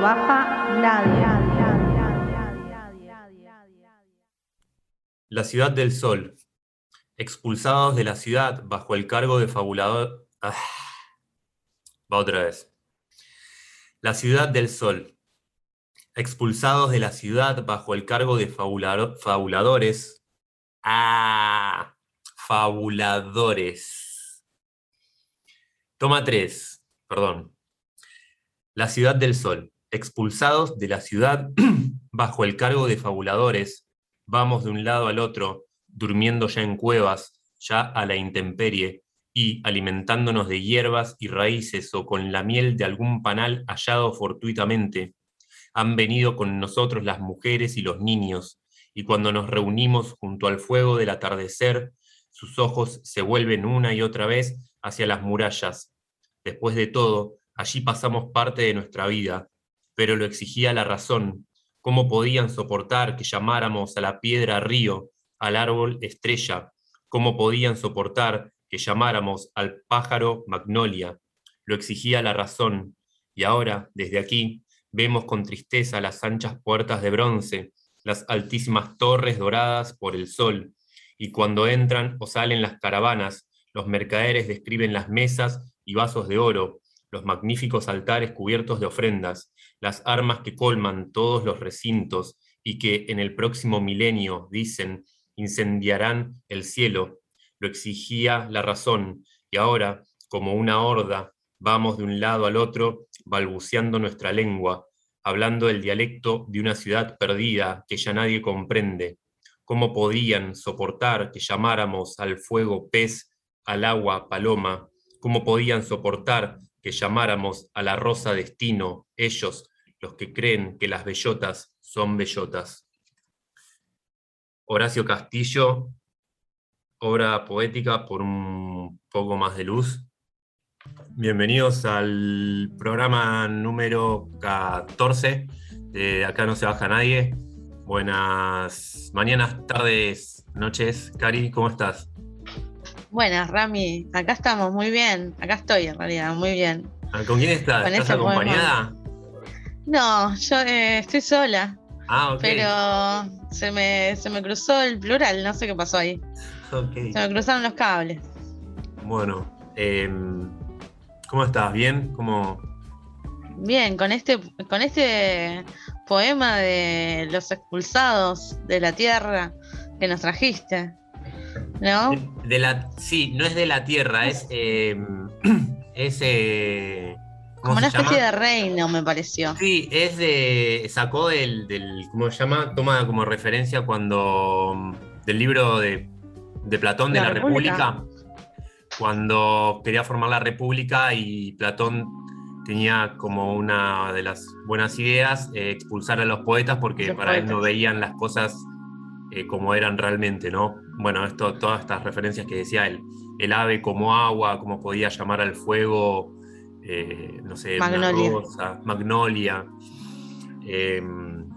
baja nadie. La ciudad del sol. Expulsados de la ciudad bajo el cargo de fabulador. Ah, Va otra vez. La ciudad del sol. Expulsados de la ciudad bajo el cargo de fabulado- fabuladores. Ah, fabuladores. Toma 3, perdón. La ciudad del sol. Expulsados de la ciudad bajo el cargo de fabuladores, vamos de un lado al otro, durmiendo ya en cuevas, ya a la intemperie, y alimentándonos de hierbas y raíces o con la miel de algún panal hallado fortuitamente. Han venido con nosotros las mujeres y los niños, y cuando nos reunimos junto al fuego del atardecer, sus ojos se vuelven una y otra vez hacia las murallas. Después de todo, allí pasamos parte de nuestra vida, pero lo exigía la razón. ¿Cómo podían soportar que llamáramos a la piedra río, al árbol estrella? ¿Cómo podían soportar que llamáramos al pájaro magnolia? Lo exigía la razón. Y ahora, desde aquí, vemos con tristeza las anchas puertas de bronce, las altísimas torres doradas por el sol, y cuando entran o salen las caravanas, los mercaderes describen las mesas y vasos de oro, los magníficos altares cubiertos de ofrendas, las armas que colman todos los recintos y que en el próximo milenio, dicen, incendiarán el cielo. Lo exigía la razón, y ahora, como una horda, vamos de un lado al otro, balbuceando nuestra lengua, hablando el dialecto de una ciudad perdida que ya nadie comprende. ¿Cómo podían soportar que llamáramos al fuego pez, al agua paloma? ¿Cómo podían soportar que llamáramos a la rosa destino, ellos, los que creen que las bellotas son bellotas? Horacio Castillo, obra poética por un poco más de luz. Bienvenidos al programa número 14 de Acá no se baja nadie. Buenas mañanas, tardes, noches. Cari, ¿cómo estás? Buenas, Rami. Acá estamos, muy bien. Acá estoy, en realidad, muy bien. Ah, ¿Con quién estás? ¿Estás acompañada? No, yo eh, estoy sola, Ah, ok. pero se me, se me cruzó el plural, no sé qué pasó ahí. ok. Se me cruzaron los cables. Bueno, em, ¿cómo estás? ¿Bien? ¿Cómo... Bien, con este, con este poema de los expulsados de la tierra que nos trajiste, ¿no? De, de la, sí, no es de la Tierra, es... em, es eh, ¿cómo Como una especie llama? de reino, me pareció. Sí, es de. Sacó del, del. ¿Cómo se llama? Toma como referencia cuando. del libro de, de Platón de La la, República. Cuando quería formar la República y Platón tenía como una de las buenas ideas eh, expulsar a los poetas porque Los para él no poetas. veían las cosas eh, como eran realmente, ¿no? Bueno, esto, todas estas referencias que decía él. El ave como agua, cómo podía llamar al fuego, eh, no sé, una Magnolia. rosa, magnolia. Em,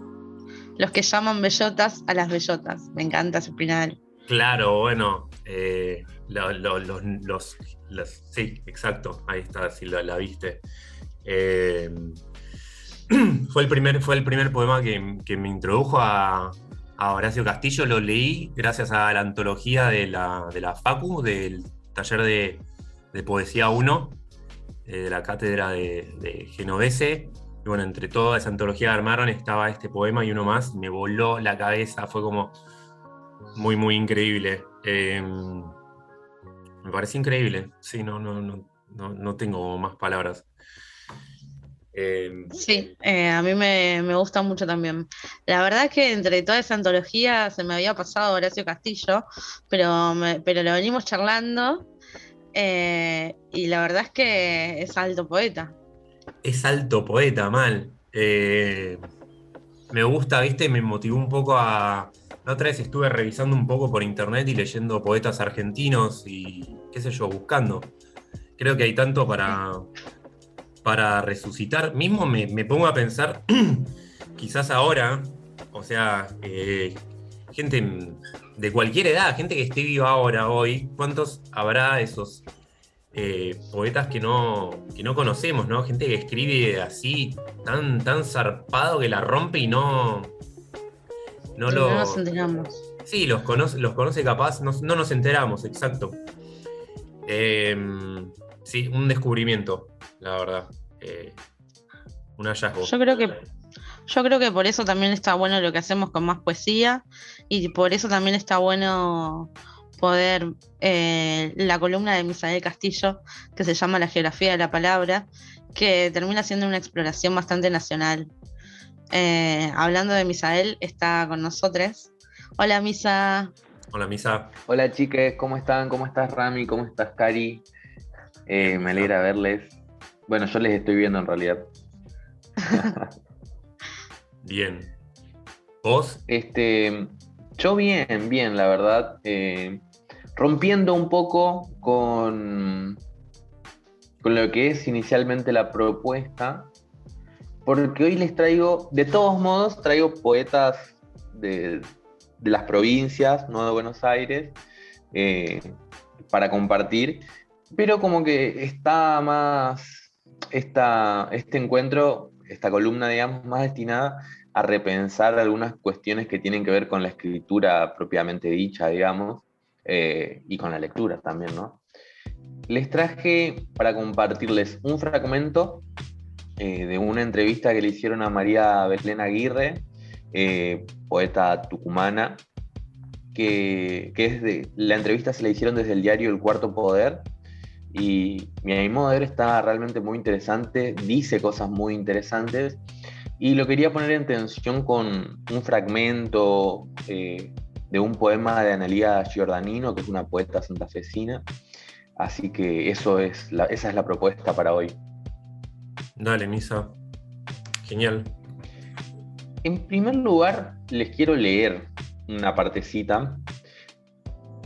Los que llaman bellotas a las bellotas. Me encanta ese final. claro, bueno, eh, lo- lo- los, los- los- sí, exacto, ahí está, si la, la viste. Em, fue, el primer, fue el primer poema que, que me introdujo a, a Horacio Castillo, lo leí gracias a la antología de la, de la FACU, del taller de, de Poesía 1, eh, de la cátedra de, de Genovese. Y bueno, entre toda esa antología que armaron estaba este poema y uno más, me voló la cabeza, fue como muy, muy increíble. Eh, me parece increíble, sí, no, no, no, no, no tengo más palabras. Eh, Sí, eh, a mí me, me gusta mucho también. La verdad es que entre toda esa antología se me había pasado Horacio Castillo, pero, pero lo venimos charlando eh, y la verdad es que es alto poeta. es alto poeta, mal. Eh, me gusta, viste, me motivó un poco a. La otra vez estuve revisando un poco por internet y leyendo poetas argentinos y qué sé yo, buscando. Creo que hay tanto para, para resucitar. Mismo me, me pongo a pensar, quizás ahora, o sea, eh, gente de cualquier edad, gente que esté viva ahora, hoy, ¿cuántos habrá esos eh, poetas que no, que no conocemos, ¿no? Gente que escribe así, tan, tan zarpado que la rompe y no. No, lo, no nos enteramos. Sí, los conoce, los conoce capaz, no, nos enteramos, exacto. Em, sí, un descubrimiento, la verdad. Eh, un hallazgo. Yo creo que yo creo que por eso también está bueno lo que hacemos con más poesía y por eso también está bueno poder eh, la columna de Misael Castillo, que se llama La geografía de la palabra, que termina siendo una exploración bastante nacional. Eh, hablando de Misael, está con nosotros. Hola Misa. Hola Misa. Hola chiques, ¿cómo están? ¿Cómo estás Rami? ¿Cómo estás Cari? Eh, me alegra verles. Bueno, yo les estoy viendo en realidad. bien. ¿Vos? Este, yo bien, bien, la verdad. Eh, rompiendo un poco con, con lo que es inicialmente la propuesta, porque hoy les traigo, de todos modos, traigo poetas de, las provincias, no de Buenos Aires, eh, para compartir, pero como que está más, esta, este encuentro, esta columna, digamos, más destinada a repensar algunas cuestiones que tienen que ver con la escritura propiamente dicha, digamos, eh, y con la lectura también, ¿no? Les traje para compartirles un fragmento eh, de una entrevista que le hicieron a María Belén Aguirre, eh, poeta tucumana, que, que, es de, la entrevista se la hicieron desde el diario El Cuarto Poder, y mi modo de ver está realmente muy interesante, dice cosas muy interesantes, y lo quería poner en tensión con un fragmento eh, de un poema de Analía Giordanino, que es una poeta santafesina. Así que eso es esa es la propuesta para hoy. Dale, Misa. Genial. En primer lugar, les quiero leer una partecita.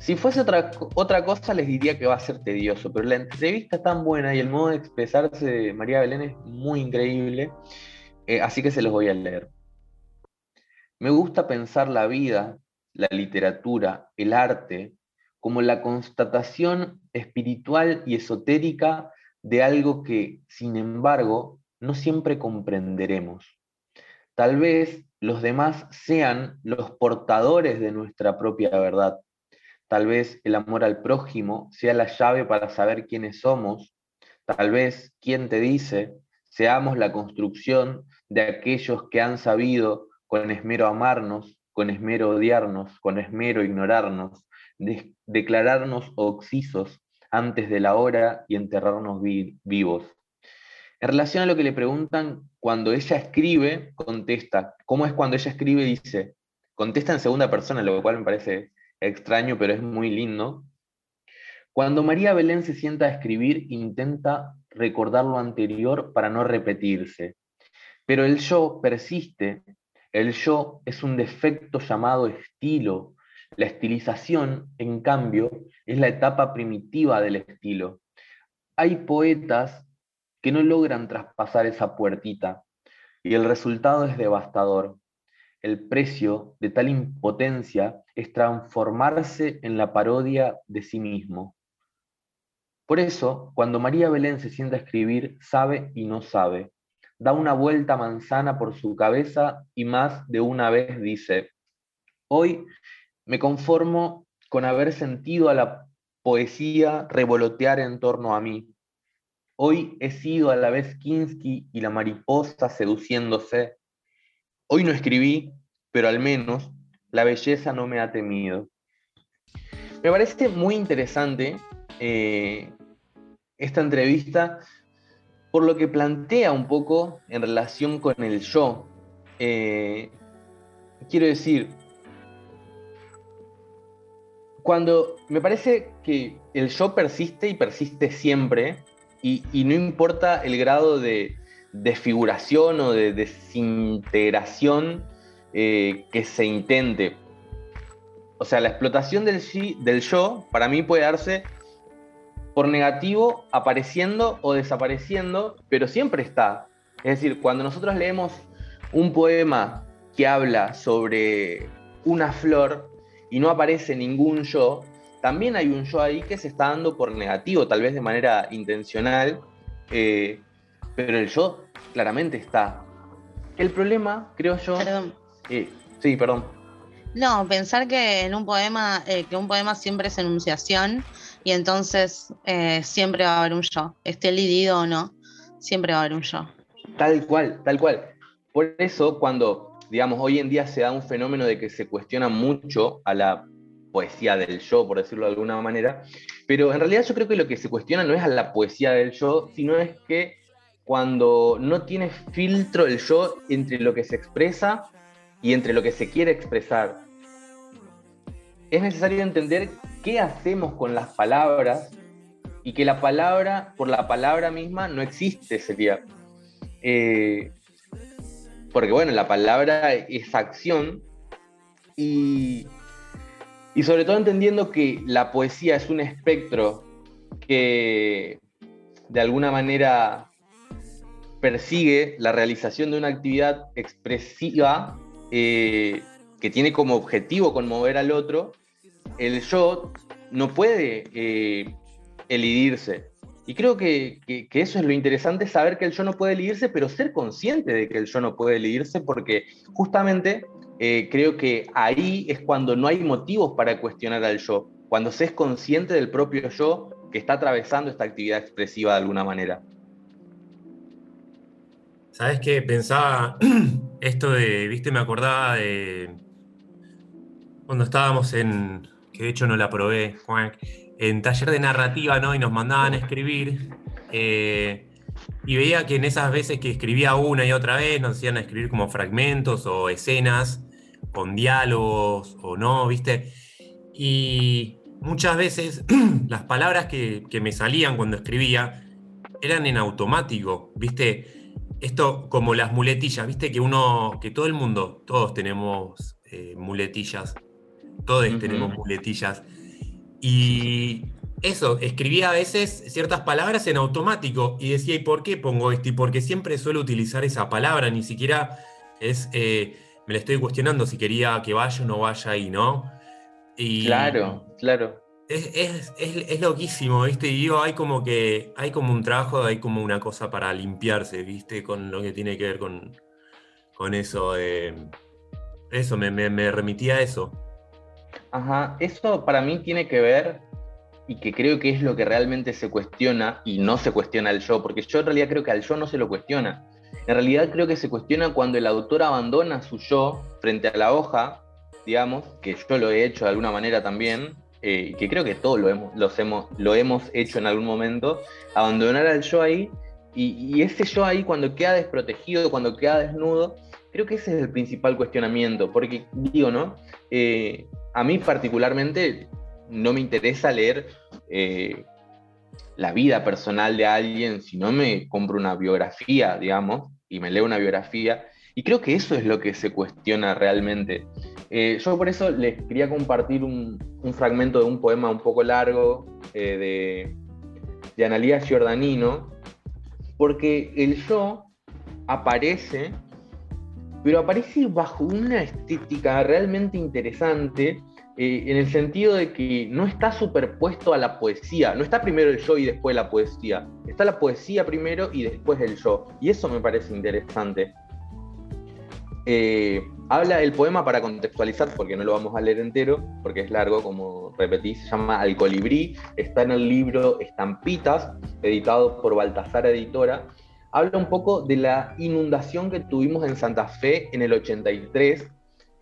Si fuese otra, otra cosa, les diría que va a ser tedioso, pero la entrevista es tan buena y el modo de expresarse de María Belén es muy increíble eh, así que se los voy a leer. Me gusta pensar la vida, la literatura, el arte, como la constatación espiritual y esotérica de algo que, sin embargo, no siempre comprenderemos. Tal vez los demás sean los portadores de nuestra propia verdad. Tal vez el amor al prójimo sea la llave para saber quiénes somos. Tal vez, ¿quién te dice? Seamos la construcción de aquellos que han sabido con esmero amarnos, con esmero odiarnos, con esmero ignorarnos, declararnos oxisos antes de la hora y enterrarnos vivos. En relación a lo que le preguntan, cuando ella escribe, contesta. ¿Cómo es cuando ella escribe? Dice, contesta en segunda persona, lo cual me parece extraño, pero es muy lindo. Cuando María Belén se sienta a escribir, intenta recordar lo anterior para no repetirse. Pero el yo persiste. El yo es un defecto llamado estilo. La estilización, en cambio, es la etapa primitiva del estilo. Hay poetas que no logran traspasar esa puertita y el resultado es devastador. El precio de tal impotencia es transformarse en la parodia de sí mismo. Por eso, cuando María Belén se sienta a escribir, sabe y no sabe da una vuelta manzana por su cabeza y más de una vez dice, hoy me conformo con haber sentido a la poesía revolotear en torno a mí. Hoy he sido a la vez Kinsky y la mariposa seduciéndose. Hoy no escribí, pero al menos la belleza no me ha temido. Me parece muy interesante eh, esta entrevista por lo que plantea un poco en relación con el yo. Eh, quiero decir, cuando me parece que el yo persiste y persiste siempre, y, no importa el grado de desfiguración o de desintegración eh, que se intente. O sea, la explotación del, del yo para mí puede darse por negativo apareciendo o desapareciendo, pero siempre está. Es decir, cuando nosotros leemos un poema que habla sobre una flor y no aparece ningún yo, también hay un yo ahí que se está dando por negativo, tal vez de manera intencional, eh, pero el yo claramente está. El problema, creo yo... Perdón. eh, sí, perdón. No, pensar que en un poema, eh, que un poema siempre es enunciación y entonces eh, siempre va a haber un yo, esté lidido o no, siempre va a haber un yo. Tal cual, tal cual. Por eso, cuando, digamos, hoy en día se da un fenómeno de que se cuestiona mucho a la poesía del yo, por decirlo de alguna manera, pero en realidad yo creo que lo que se cuestiona no es a la poesía del yo, sino es que cuando no tiene filtro el yo entre lo que se expresa y entre lo que se quiere expresar. Es necesario entender qué hacemos con las palabras y que la palabra, por la palabra misma, no existe, sería. Eh, porque bueno, la palabra es acción y, y sobre todo entendiendo que la poesía es un espectro que de alguna manera persigue la realización de una actividad expresiva eh, que tiene como objetivo conmover al otro, el yo no puede eh, elidirse. Y creo que, que, eso es lo interesante, saber que el yo no puede elidirse, pero ser consciente de que el yo no puede elidirse, porque justamente eh, creo que ahí es cuando no hay motivos para cuestionar al yo, cuando se es consciente del propio yo que está atravesando esta actividad expresiva de alguna manera. ¿Sabes qué? Pensaba esto de, viste, me acordaba de cuando estábamos en, que de hecho no la probé, en taller de narrativa, ¿no? Y nos mandaban a escribir. Eh, y veía que en esas veces que escribía una y otra vez, nos hacían escribir como fragmentos o escenas con diálogos o no, ¿viste? Y muchas veces las palabras que, que me salían cuando escribía eran en automático, ¿viste? esto como las muletillas, viste que uno, que todo el mundo, todos tenemos eh, muletillas, todos uh -huh. tenemos muletillas. Y eso, escribía a veces ciertas palabras en automático y decía, ¿y por qué pongo esto? Y porque siempre suelo utilizar esa palabra, ni siquiera es, eh, me la estoy cuestionando si quería que vaya o no vaya ahí, ¿no? Y claro, claro. Es, es, es, es, loquísimo, ¿viste? Y digo, hay como que, hay como un trabajo, hay como una cosa para limpiarse, ¿viste? Con lo que tiene que ver con, con eso. Eh, eso, me, me, me remitía a eso. Ajá, eso para mí tiene que ver, y que creo que es lo que realmente se cuestiona, y no se cuestiona al yo, porque yo en realidad creo que al yo no se lo cuestiona. En realidad creo que se cuestiona cuando el autor abandona su yo frente a la hoja, digamos, que yo lo he hecho de alguna manera también, eh, que creo que todos lo hemos, los hemos, lo hemos hecho en algún momento, abandonar al yo ahí, y, y, ese yo ahí cuando queda desprotegido, cuando queda desnudo, creo que ese es el principal cuestionamiento, porque digo, ¿no? Eh, a mí particularmente no me interesa leer eh, la vida personal de alguien, si no me compro una biografía, digamos, y me leo una biografía, y creo que eso es lo que se cuestiona realmente. Eh, yo por eso les quería compartir un, fragmento de un poema un poco largo eh, de, de Analía Giordanino, porque el yo aparece, pero aparece bajo una estética realmente interesante, eh, en el sentido de que no está superpuesto a la poesía, no está primero el yo y después la poesía, está la poesía primero y después el yo, y eso me parece interesante. Eh, habla el poema para contextualizar, porque no lo vamos a leer entero, porque es largo, como repetí, se llama Al colibrí, está en el libro Estampitas, editado por Baltasar Editora. Habla un poco de la inundación que tuvimos en Santa Fe en el 83,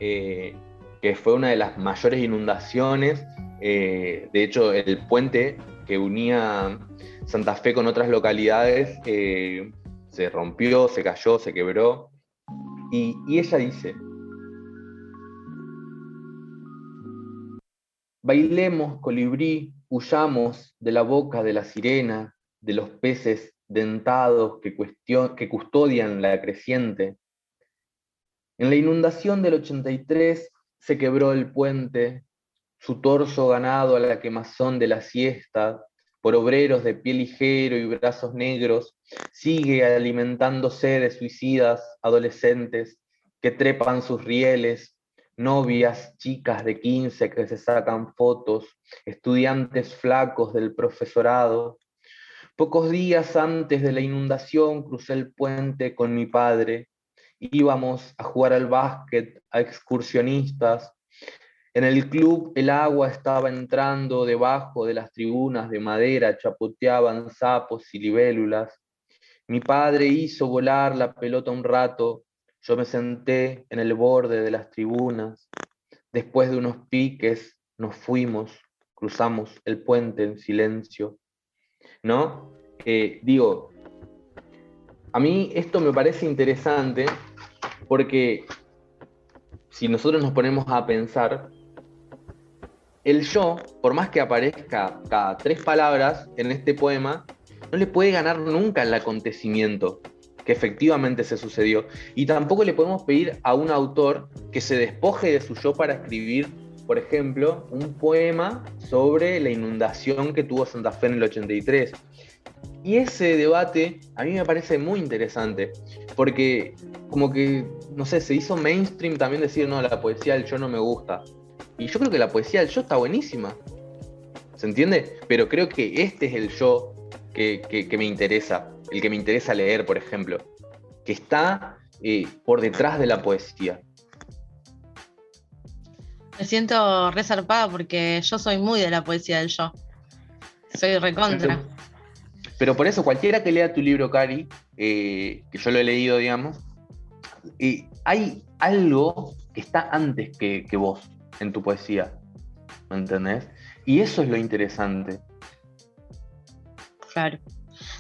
eh, que fue una de las mayores inundaciones. Eh, de hecho, el puente que unía Santa Fe con otras localidades eh, se rompió, se cayó, se quebró. Y, ella dice, bailemos, colibrí, huyamos de la boca de la sirena, de los peces dentados que, que custodian la creciente. En la inundación del 83 se quebró el puente, su torso ganado a la quemazón de la siesta, por obreros de pie ligero y brazos negros, sigue alimentándose de suicidas adolescentes que trepan sus rieles, novias, chicas de 15 que se sacan fotos, estudiantes flacos del profesorado. Pocos días antes de la inundación crucé el puente con mi padre. Íbamos a jugar al básquet, a excursionistas. En el club el agua estaba entrando debajo de las tribunas de madera, chapoteaban sapos y libélulas. Mi padre hizo volar la pelota un rato, yo me senté en el borde de las tribunas. Después de unos piques nos fuimos, cruzamos el puente en silencio. ¿No? Eh, digo, a mí esto me parece interesante porque si nosotros nos ponemos a pensar, el yo, por más que aparezca cada tres palabras en este poema, no le puede ganar nunca el acontecimiento que efectivamente se sucedió. Y tampoco le podemos pedir a un autor que se despoje de su yo para escribir, por ejemplo, un poema sobre la inundación que tuvo Santa Fe en el 83. Y ese debate a mí me parece muy interesante, porque como que, no sé, se hizo mainstream también decir, no, la poesía del yo no me gusta. Y yo creo que la poesía del yo está buenísima. ¿Se entiende? Pero creo que este es el yo que, me interesa, el que me interesa leer, por ejemplo, que está eh, por detrás de la poesía. Me siento resarpada porque yo soy muy de la poesía del yo. Soy recontra. Pero por eso, cualquiera que lea tu libro, Cari, eh, que yo lo he leído, digamos, hay algo que está antes que, que vos en tu poesía. ¿Me entendés? Y eso es lo interesante. Claro.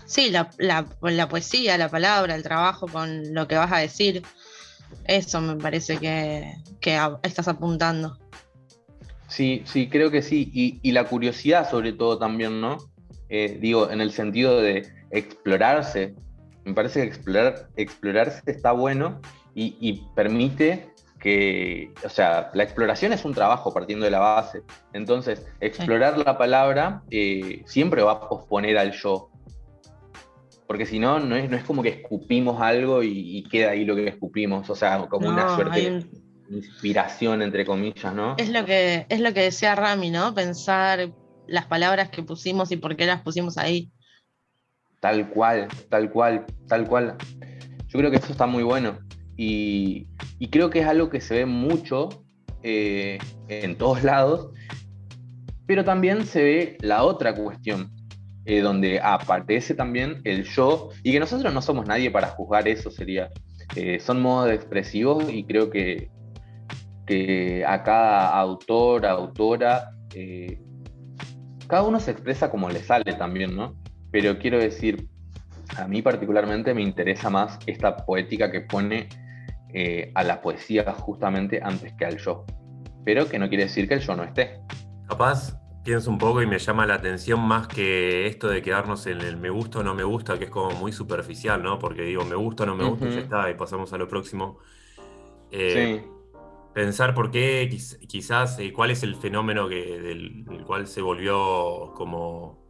Sí, la, poesía, la palabra, el trabajo con lo que vas a decir, eso me parece que, estás apuntando. Sí, sí, creo que sí. Y, la curiosidad sobre todo también, ¿no? Eh, digo, en el sentido de explorarse. Me parece que explorar, explorarse está bueno y permite que, o sea, la exploración es un trabajo partiendo de la base. Entonces, explorar la palabra eh, siempre va a posponer al yo. Porque si no, no es, no es como que escupimos algo y, queda ahí lo que escupimos. O sea, como una suerte de inspiración, entre comillas, ¿no? Es lo, que, es lo que decía Rami, ¿no? Pensar las palabras que pusimos y por qué las pusimos ahí. Tal cual, tal cual, tal cual. Yo creo que eso está muy bueno. Y, creo que es algo que se ve mucho eh, en todos lados, pero también se ve la otra cuestión, eh, donde aparece también el yo, y que nosotros no somos nadie para juzgar eso, sería. Eh, son modos expresivos y creo que, que a cada autor, autora, cada uno se expresa como le sale también, ¿no? Pero quiero decir, a mí particularmente me interesa más esta poética que pone eh, a la poesía justamente antes que al yo. Pero que no quiere decir que el yo no esté. Capaz pienso un poco y me llama la atención más que esto de quedarnos en el me gusta o no me gusta, que es como muy superficial, ¿no? Porque digo, me gusta o no me gusta y ya está, y pasamos a lo próximo. Eh, sí. Pensar por qué, quizás, eh, cuál es el fenómeno que, del, cual se volvió como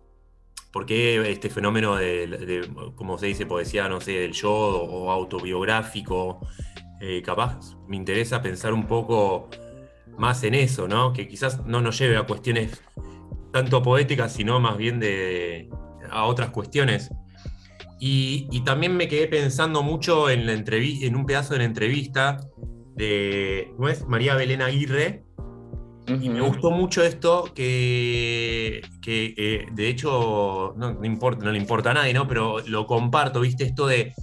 ¿Por qué este fenómeno de, como se dice, poesía, no sé, del yo o autobiográfico, eh, capaz me interesa pensar un poco más en eso, ¿no? Que quizás no nos lleve a cuestiones tanto poéticas, sino más bien de, a otras cuestiones. Y, también me quedé pensando mucho en, la en un pedazo de la entrevista de ¿no es? María Belén Aguirre, y me gustó mucho esto que, que eh, de hecho no, importa, no le importa a nadie, ¿no? Pero lo comparto, ¿viste? Esto de,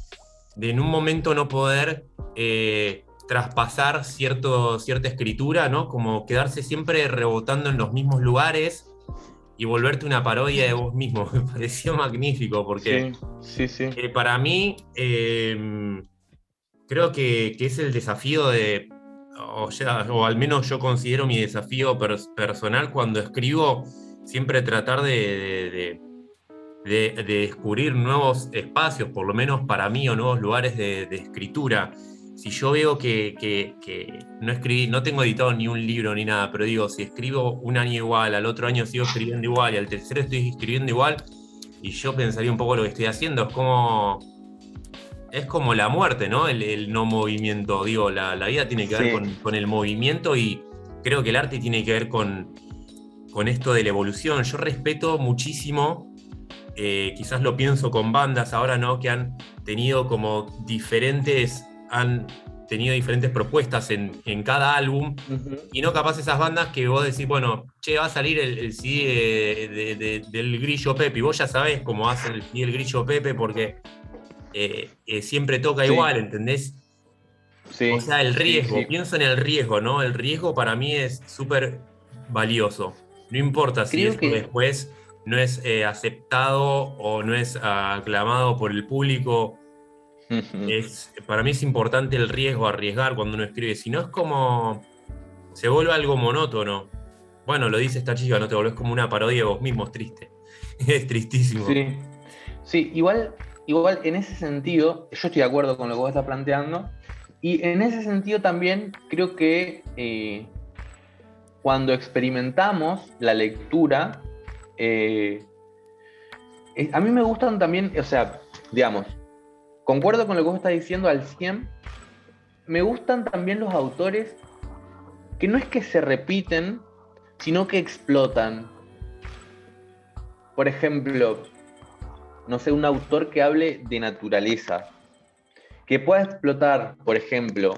de en un momento no poder eh, traspasar cierto, cierta escritura, ¿no? Como quedarse siempre rebotando en los mismos lugares y volverte una parodia de vos mismo. Me pareció magnífico porque sí, sí, eh, para mí creo que, es el desafío de, o, o, al menos yo considero mi desafío personal cuando escribo, siempre tratar de de, descubrir nuevos espacios, por lo menos para mí, o nuevos lugares de, escritura. Si yo veo que, no escribí, no tengo editado ni un libro ni nada, pero digo, si escribo un año igual, al otro año sigo escribiendo igual y al tercero estoy escribiendo igual, y yo pensaría un poco lo que estoy haciendo, es como es como la muerte, ¿no? El, no movimiento. Digo, la, vida tiene que ver con, el movimiento y creo que el arte tiene que ver con, con esto de la evolución. Yo respeto muchísimo, eh, quizás lo pienso con bandas ahora, ¿no? Que han tenido como diferentes, han tenido diferentes propuestas en, cada álbum y no capaz esas bandas que vos decís, bueno, che, va a salir el, CD del Grillo Pepe y vos ya sabés cómo hace el CD del Grillo Pepe porque eh, eh, siempre toca igual, ¿entendés? Sí. O sea, el riesgo, pienso en el riesgo, ¿no? El riesgo para mí es súper valioso. No importa si esto después no es eh, aceptado o no es aclamado por el público. es, para mí es importante el riesgo, arriesgar cuando uno escribe. Si no es como. se vuelve algo monótono. Bueno, lo dice esta chica, no te volvés como una parodia de vos mismo, es triste. es tristísimo. Sí. Sí, igual igual en ese sentido, yo estoy de acuerdo con lo que vos estás planteando, y en ese sentido también creo que eh, cuando experimentamos la lectura, eh, a mí me gustan también, o sea, digamos, concuerdo con lo que vos estás diciendo al 100, me gustan también los autores que no es que se repiten, sino que explotan. Por ejemplo, no sé, un autor que hable de naturaleza, que pueda explotar, por ejemplo,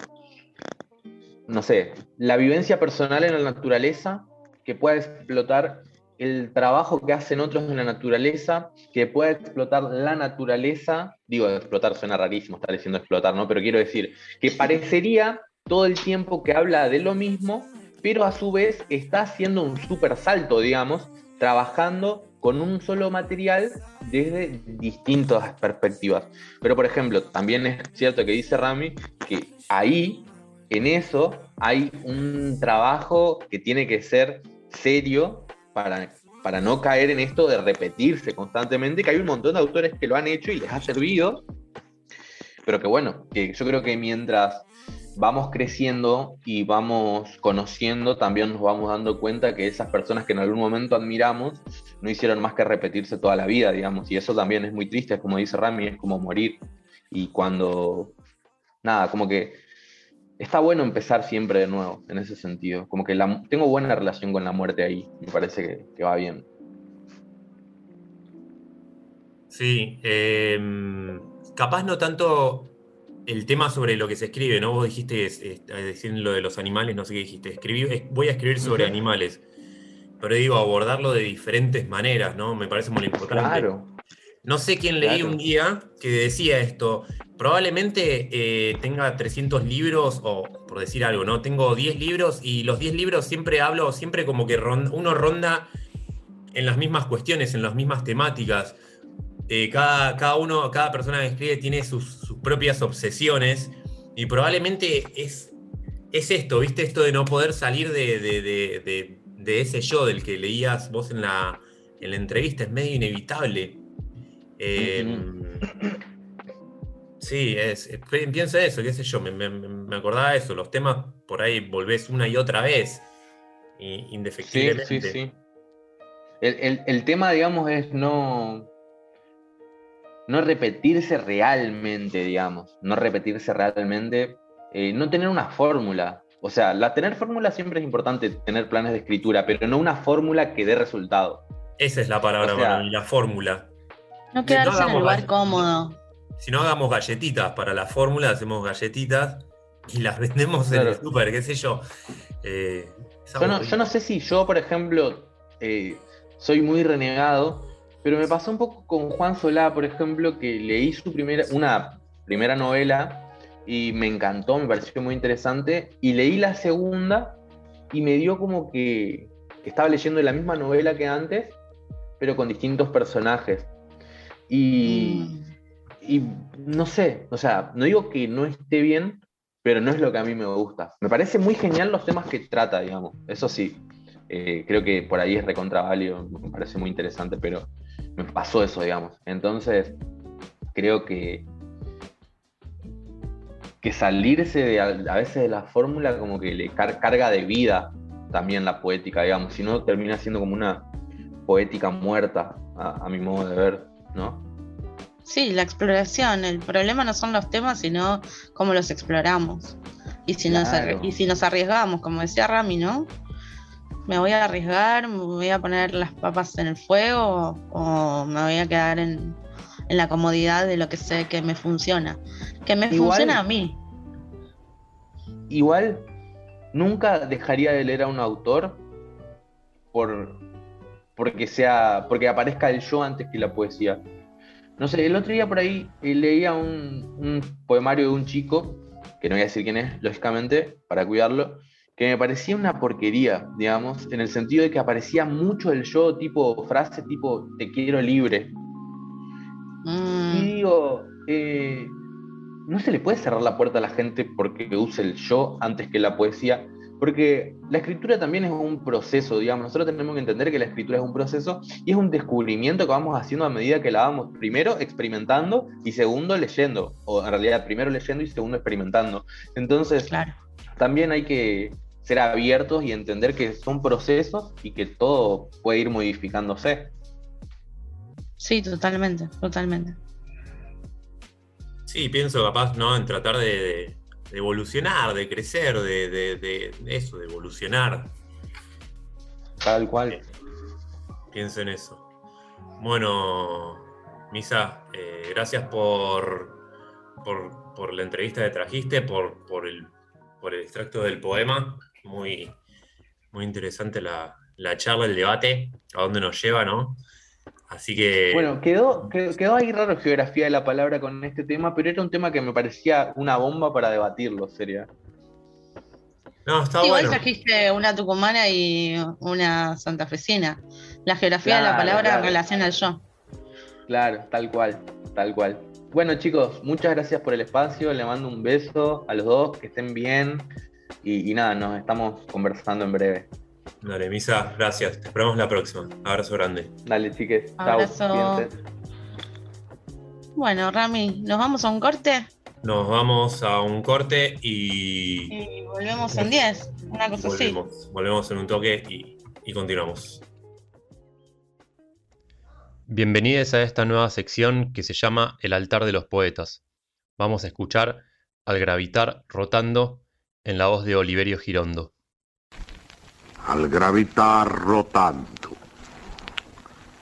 no sé, la vivencia personal en la naturaleza, que pueda explotar el trabajo que hacen otros en la naturaleza, que pueda explotar la naturaleza, digo, explotar suena rarísimo estar diciendo explotar, ¿no? Pero quiero decir que parecería todo el tiempo que habla de lo mismo, pero a su vez está haciendo un super salto, digamos, trabajando con un solo material desde distintas perspectivas. Pero por ejemplo, también es cierto que dice Rami que ahí, en eso, hay un trabajo que tiene que ser serio para, para no caer en esto de repetirse constantemente, que hay un montón de autores que lo han hecho y les ha servido, pero que bueno, que yo creo que mientras vamos creciendo y vamos conociendo, también nos vamos dando cuenta que esas personas que en algún momento admiramos no hicieron más que repetirse toda la vida, digamos, y eso también es muy triste, como dice Rami, es como morir. Y cuando, nada, como que está bueno empezar siempre de nuevo, en ese sentido, como que la, tengo buena relación con la muerte ahí, me parece que, va bien. Sí, em, capaz no tanto el tema sobre lo que se escribe, ¿no? Vos dijiste, decir lo de los animales, no sé qué dijiste, escribí, voy a escribir sobre animales, pero digo, abordarlo de diferentes maneras, ¿no? Me parece muy importante. Claro. No sé quién leí un día que decía esto, probablemente eh, tenga 300 libros, o por decir algo, ¿no? Tengo 10 libros y los 10 libros siempre hablo, siempre como que uno ronda en las mismas cuestiones, en las mismas temáticas. Eh, cada, cada, uno, cada persona que escribe tiene sus, propias obsesiones y probablemente es, es esto, ¿viste? Esto de no poder salir de, ese yo del que leías vos en la, en la entrevista, es medio inevitable. Em, sí, es, pienso eso, qué sé yo, me, me, acordaba de eso, los temas por ahí volvés una y otra vez, indefectiblemente. Sí, sí, sí. El, el tema, digamos, es no no repetirse realmente, digamos, no repetirse realmente, eh, no tener una fórmula. O sea, la tener fórmula siempre es importante, tener planes de escritura, pero no una fórmula que dé resultado. Esa es la palabra para mí, la fórmula. No quedarse en el lugar cómodo. Si no hagamos galletitas para la fórmula, hacemos galletitas y las vendemos en el súper, qué sé yo. Eh, yo, no, sé si yo, por ejemplo, eh, soy muy renegado, pero me pasó un poco con Juan Solá, por ejemplo, que leí su primera, una primera novela y me encantó, me pareció muy interesante. Y leí la segunda y me dio como que, estaba leyendo la misma novela que antes, pero con distintos personajes. Y, mm. y no sé, o sea, no digo que no esté bien, pero no es lo que a mí me gusta. Me parece muy genial los temas que trata, digamos. Eso sí, eh, creo que por ahí es recontra me parece muy interesante, pero me pasó eso, digamos. Entonces, creo que, que salirse de, a, veces de la fórmula como que le carga de vida también la poética, digamos, si no termina siendo como una poética muerta, a, mi modo de ver, ¿no? Sí, la exploración. El problema no son los temas, sino cómo los exploramos. Y si, nos, y si nos arriesgamos, como decía Rami, ¿no? ¿Me voy a arriesgar? ¿Me voy a poner las papas en el fuego? ¿O me voy a quedar en, en la comodidad de lo que sé que me funciona? Que me Igual- funciona a mí. Igual, nunca dejaría de leer a un autor por porque sea porque aparezca el yo antes que la poesía. No sé, el otro día por ahí eh, leía un, un poemario de un chico, que no voy a decir quién es, lógicamente, para cuidarlo, que me parecía una porquería, digamos, en el sentido de que aparecía mucho el yo, tipo frase tipo te quiero libre. Mm, Y digo, eh, no se le puede cerrar la puerta a la gente porque use el yo antes que la poesía, porque la escritura también es un proceso, digamos, nosotros tenemos que entender que la escritura es un proceso y es un descubrimiento que vamos haciendo a medida que la vamos, primero experimentando y segundo leyendo, o en realidad primero leyendo y segundo experimentando. Entonces, claro. también hay que ser abiertos y entender que son procesos y que todo puede ir modificándose. Sí, totalmente, totalmente. Sí, pienso capaz, ¿no? En tratar de, de- de evolucionar, de crecer, de, de- de eso, de evolucionar. Tal cual. Pienso en eso. Bueno, Misa, eh, gracias por, por, por la entrevista que trajiste, por, por, el, por el extracto del poema. Muy, muy interesante la, la charla, el debate, a dónde nos lleva, ¿no? Así que. Bueno, quedó, quedó, quedó ahí raro geografía de la palabra con este tema, pero era un tema que me parecía una bomba para debatirlo, sería. no, está Sí, igual bueno. trajiste una tucumana y una santafesina. La geografía de la palabra claro. en relación al yo. Claro, tal cual, tal cual. Bueno, chicos, muchas gracias por el espacio. Le mando un beso a los dos, que estén bien. Y, y nada, nos estamos conversando en breve. Dale, Misa, gracias. Te esperamos la próxima. Abrazo grande. Dale, chiques. Chao. Abrazo. Bueno, Rami, ¿nos vamos a un corte? Nos vamos a un corte y Y volvemos en 10. Una cosa así. volvemos, volvemos en un toque y, y continuamos. Bienvenidos a esta nueva sección que se llama El altar de los poetas. Vamos a escuchar al gravitar rotando en la voz de Oliverio Girondo. Al gravitar rotando,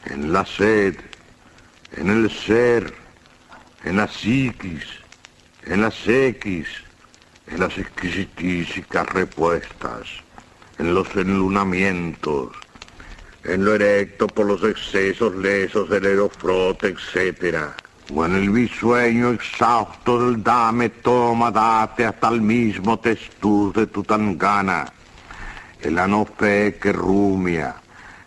en la sed, en el ser, en la psiquis, en las X, en las exquisitísicas repuestas, en los enlunamientos, en lo erecto por los excesos lesos del aerofrote, etc. O en el bisueño exhausto del dame, toma, date hasta el mismo testuz de tu tangana el anofe que rumia,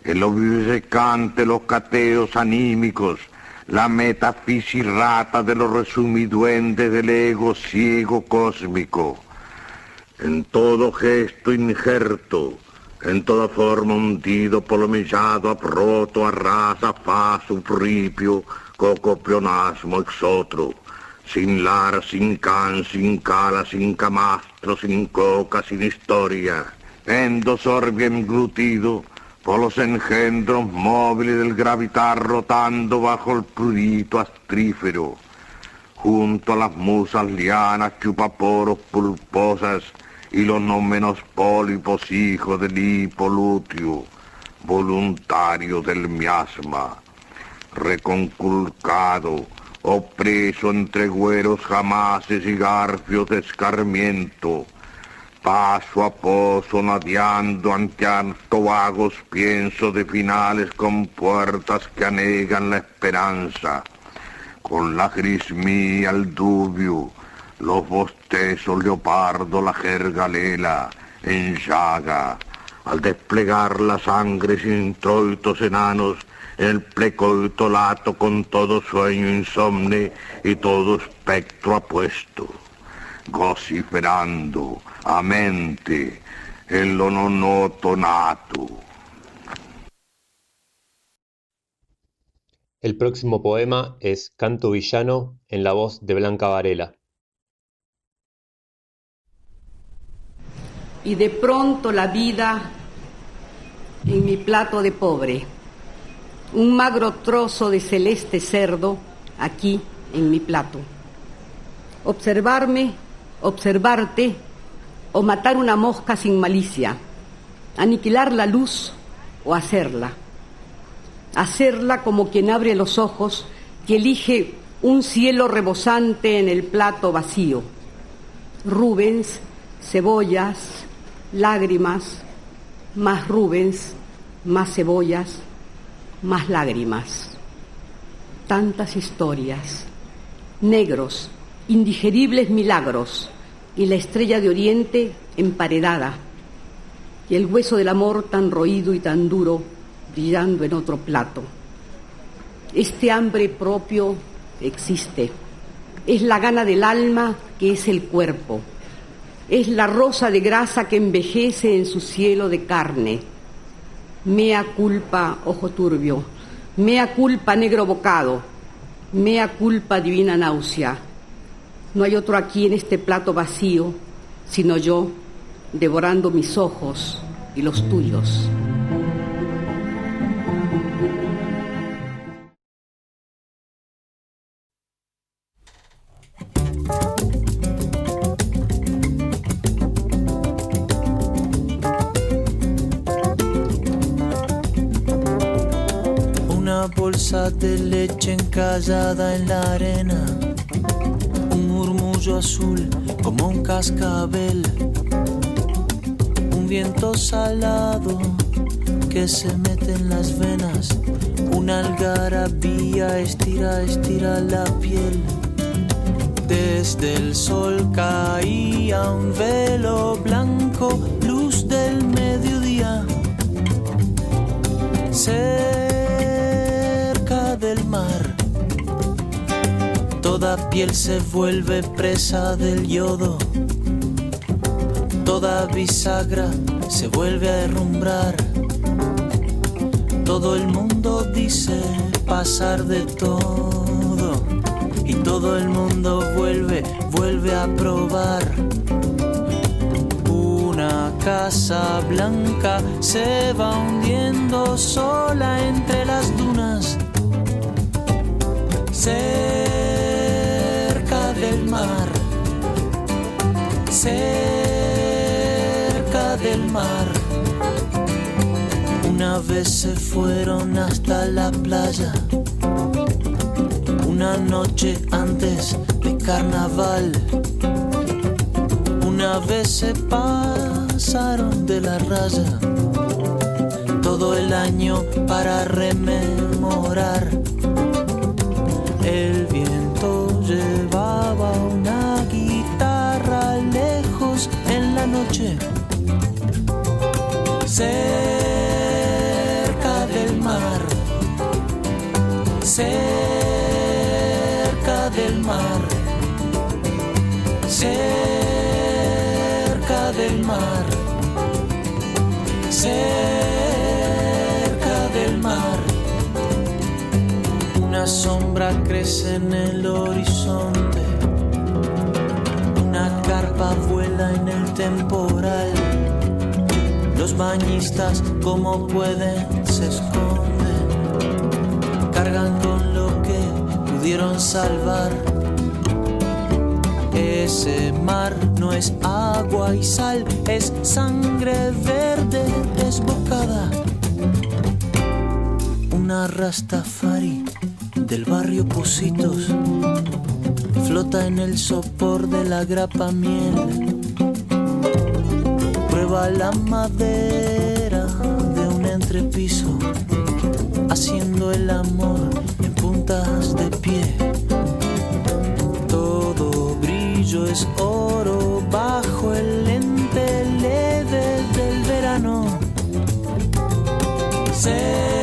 el obvisecante, los cateos anímicos, la metafisirrata de los resumiduendes del ego ciego cósmico. En todo gesto injerto, en toda forma hundido, polomillado, aproto, arrasa, fa, sufripio, cocopionasmo, exotro. Sin lar, sin can, sin cala, sin camastro, sin coca, sin historia. Endosorbio englutido por los engendros móviles del gravitar rotando bajo el prurito astrífero. Junto a las musas lianas, chupaporos pulposas y los no menos pólipos hijos del hipolutio, voluntario del miasma reconculcado, opreso entre güeros jamases y garfios de escarmiento, paso a pozo nadeando ante harto vagos pienso de finales con puertas que anegan la esperanza, con la gris mía el dubio, los bostezos leopardo, la jergalela, en llaga, al desplegar la sangre sin troitos enanos, el plecoito lato con todo sueño insomne y todo espectro apuesto, vociferando a mente el lo nonoto nato. El próximo poema es Canto Villano en la voz de Blanca Varela. y de pronto la vida en mi plato de pobre. Un magro trozo de celeste cerdo aquí en mi plato. Observarme, observarte o matar una mosca sin malicia, aniquilar la luz o hacerla. Hacerla como quien abre los ojos y elige un cielo rebosante en el plato vacío. Rubens, cebollas, lágrimas, más Rubens, más cebollas, más lágrimas. Tantas historias, negros, indigeribles milagros y la estrella de oriente emparedada y el hueso del amor tan roído y tan duro brillando en otro plato. Este hambre propio existe. Es la gana del alma que es el cuerpo. Es la rosa de grasa que envejece en su cielo de carne. Mea culpa, ojo turbio. Mea culpa, negro bocado. Mea culpa, divina náusea. No hay otro aquí en este plato vacío, sino yo, devorando mis ojos y los tuyos. Una bolsa de leche encallada en la arena, murmullo azul como un cascabel, un viento salado que se mete en las venas, una algarabía estira, estira la piel. Desde el sol caía un velo blanco, luz del mediodía. Cerca del mar, toda piel se vuelve presa del yodo. Toda bisagra se vuelve a derrumbrar. Todo el mundo dice pasar de todo y todo el mundo vuelve, vuelve a probar. Una casa blanca se va hundiendo sola entre las dunas, cerca cerca del mar. Una vez se fueron hasta la playa una noche antes de carnaval. Una vez se pasaron de la raya todo el año para rememorar. Cerca del mar. Cerca del mar, cerca del mar, cerca del mar. Una sombra crece en el horizonte, una carpa vuela en el temporal. Los bañistas como pueden se esconden, cargan con lo que pudieron salvar. Ese mar no es agua y sal, es sangre verde desbocada. Una rastafari del barrio Positos flota en el sopor de la grapa miel. La madera de un entrepiso, haciendo el amor en puntas de pie. Todo brillo es oro bajo el lente leve del verano. Cerca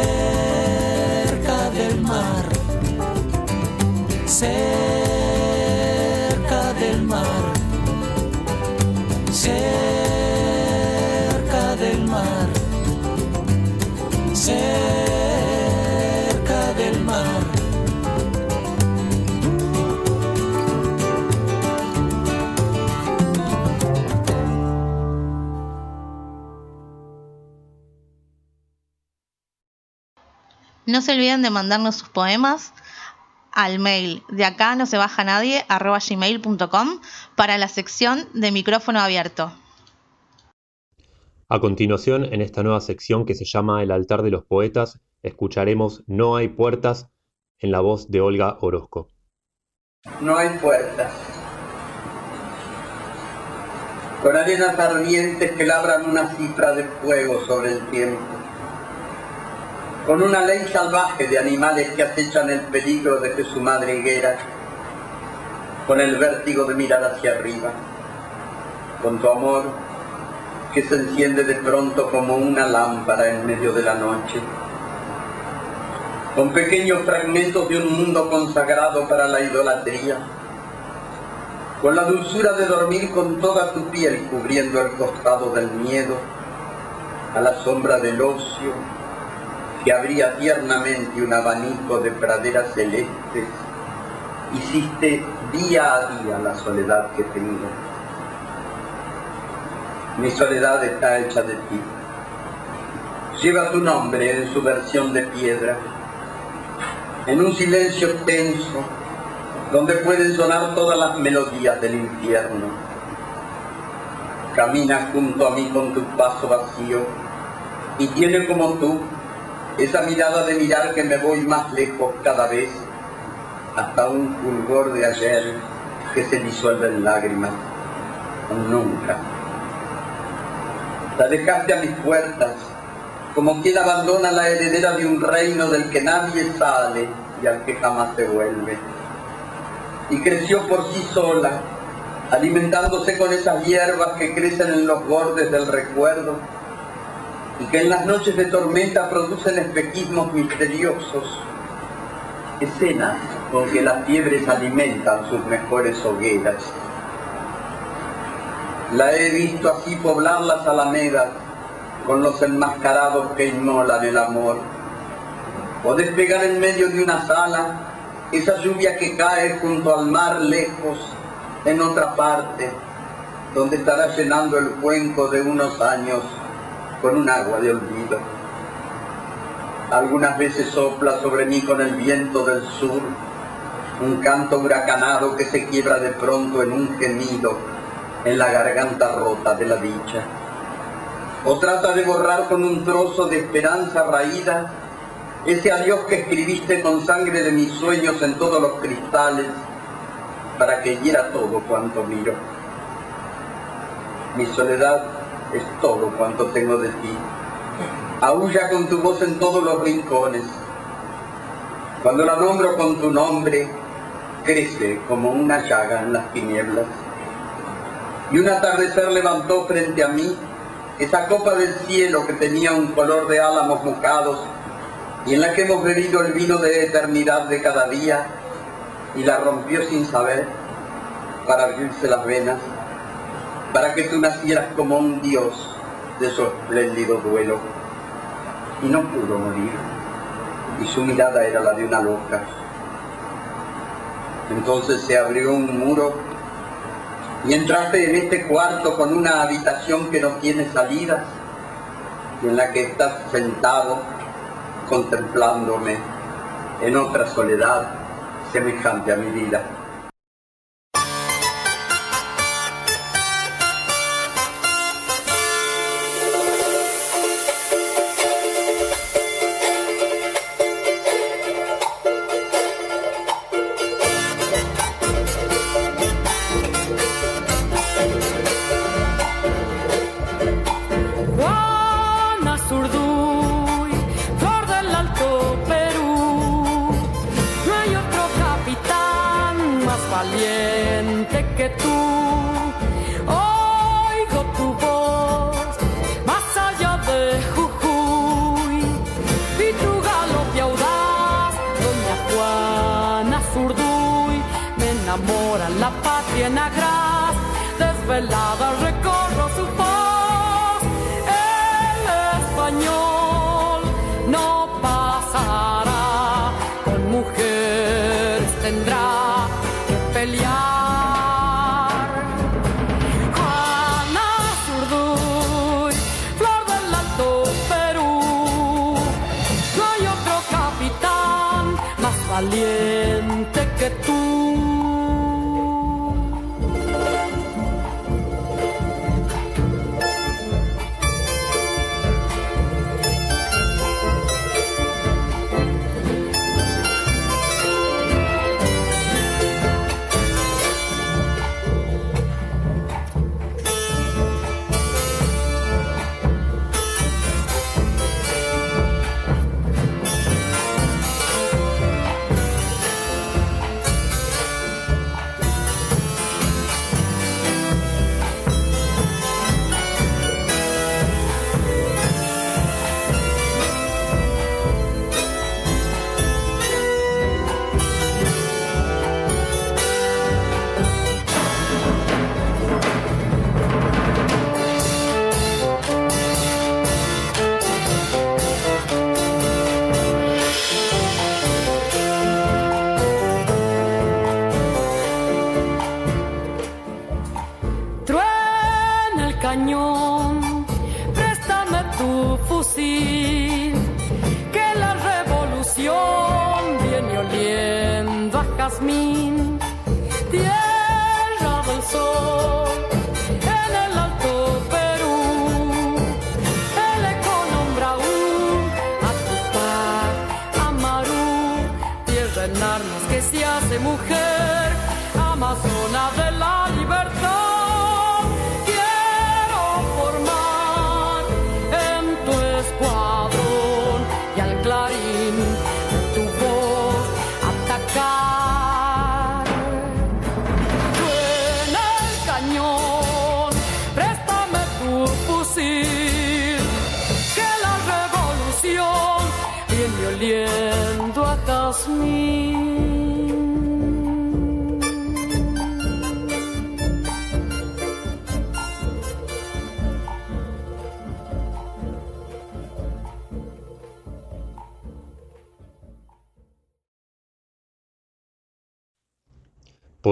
No se olviden de mandarnos sus poemas al mail de acá no se baja nadie arroba gmail.com para la sección de micrófono abierto. A continuación, en esta nueva sección que se llama El altar de los poetas, escucharemos No hay puertas en la voz de Olga Orozco. No hay puertas. Con arenas ardientes que labran una cifra de fuego sobre el tiempo. Con una ley salvaje de animales que acechan el peligro desde su madre higuera. Con el vértigo de mirar hacia arriba. Con tu amor que se enciende de pronto como una lámpara en medio de la noche con pequeños fragmentos de un mundo consagrado para la idolatría, con la dulzura de dormir con toda tu piel cubriendo el costado del miedo, a la sombra del ocio, que abría tiernamente un abanico de praderas celestes, hiciste día a día la soledad que tengo. Mi soledad está hecha de ti. Lleva tu nombre en su versión de piedra en un silencio tenso, donde pueden sonar todas las melodías del infierno. Camina junto a mí con tu paso vacío y tiene como tú esa mirada de mirar que me voy más lejos cada vez, hasta un fulgor de ayer que se disuelve en lágrimas, nunca. La dejaste a mis puertas como quien abandona la heredera de un reino del que nadie sale y al que jamás se vuelve. Y creció por sí sola, alimentándose con esas hierbas que crecen en los bordes del recuerdo y que en las noches de tormenta producen espejismos misteriosos, escenas con que las fiebres alimentan sus mejores hogueras. La he visto así poblar las alamedas con los enmascarados que inmolan el amor. O despegar en medio de una sala esa lluvia que cae junto al mar lejos, en otra parte, donde estará llenando el cuenco de unos años con un agua de olvido. Algunas veces sopla sobre mí con el viento del sur un canto huracanado que se quiebra de pronto en un gemido en la garganta rota de la dicha o trata de borrar con un trozo de esperanza raída ese adiós que escribiste con sangre de mis sueños en todos los cristales para que hiera todo cuanto miro. Mi soledad es todo cuanto tengo de ti. Aúlla con tu voz en todos los rincones. Cuando la nombro con tu nombre, crece como una llaga en las tinieblas. Y un atardecer levantó frente a mí esa copa del cielo que tenía un color de álamos mojados y en la que hemos bebido el vino de eternidad de cada día y la rompió sin saber para abrirse las venas, para que tú nacieras como un dios de su espléndido duelo. Y no pudo morir, y su mirada era la de una loca. Entonces se abrió un muro y entraste en este cuarto con una habitación que no tiene salida y en la que estás sentado contemplándome en otra soledad semejante a mi vida.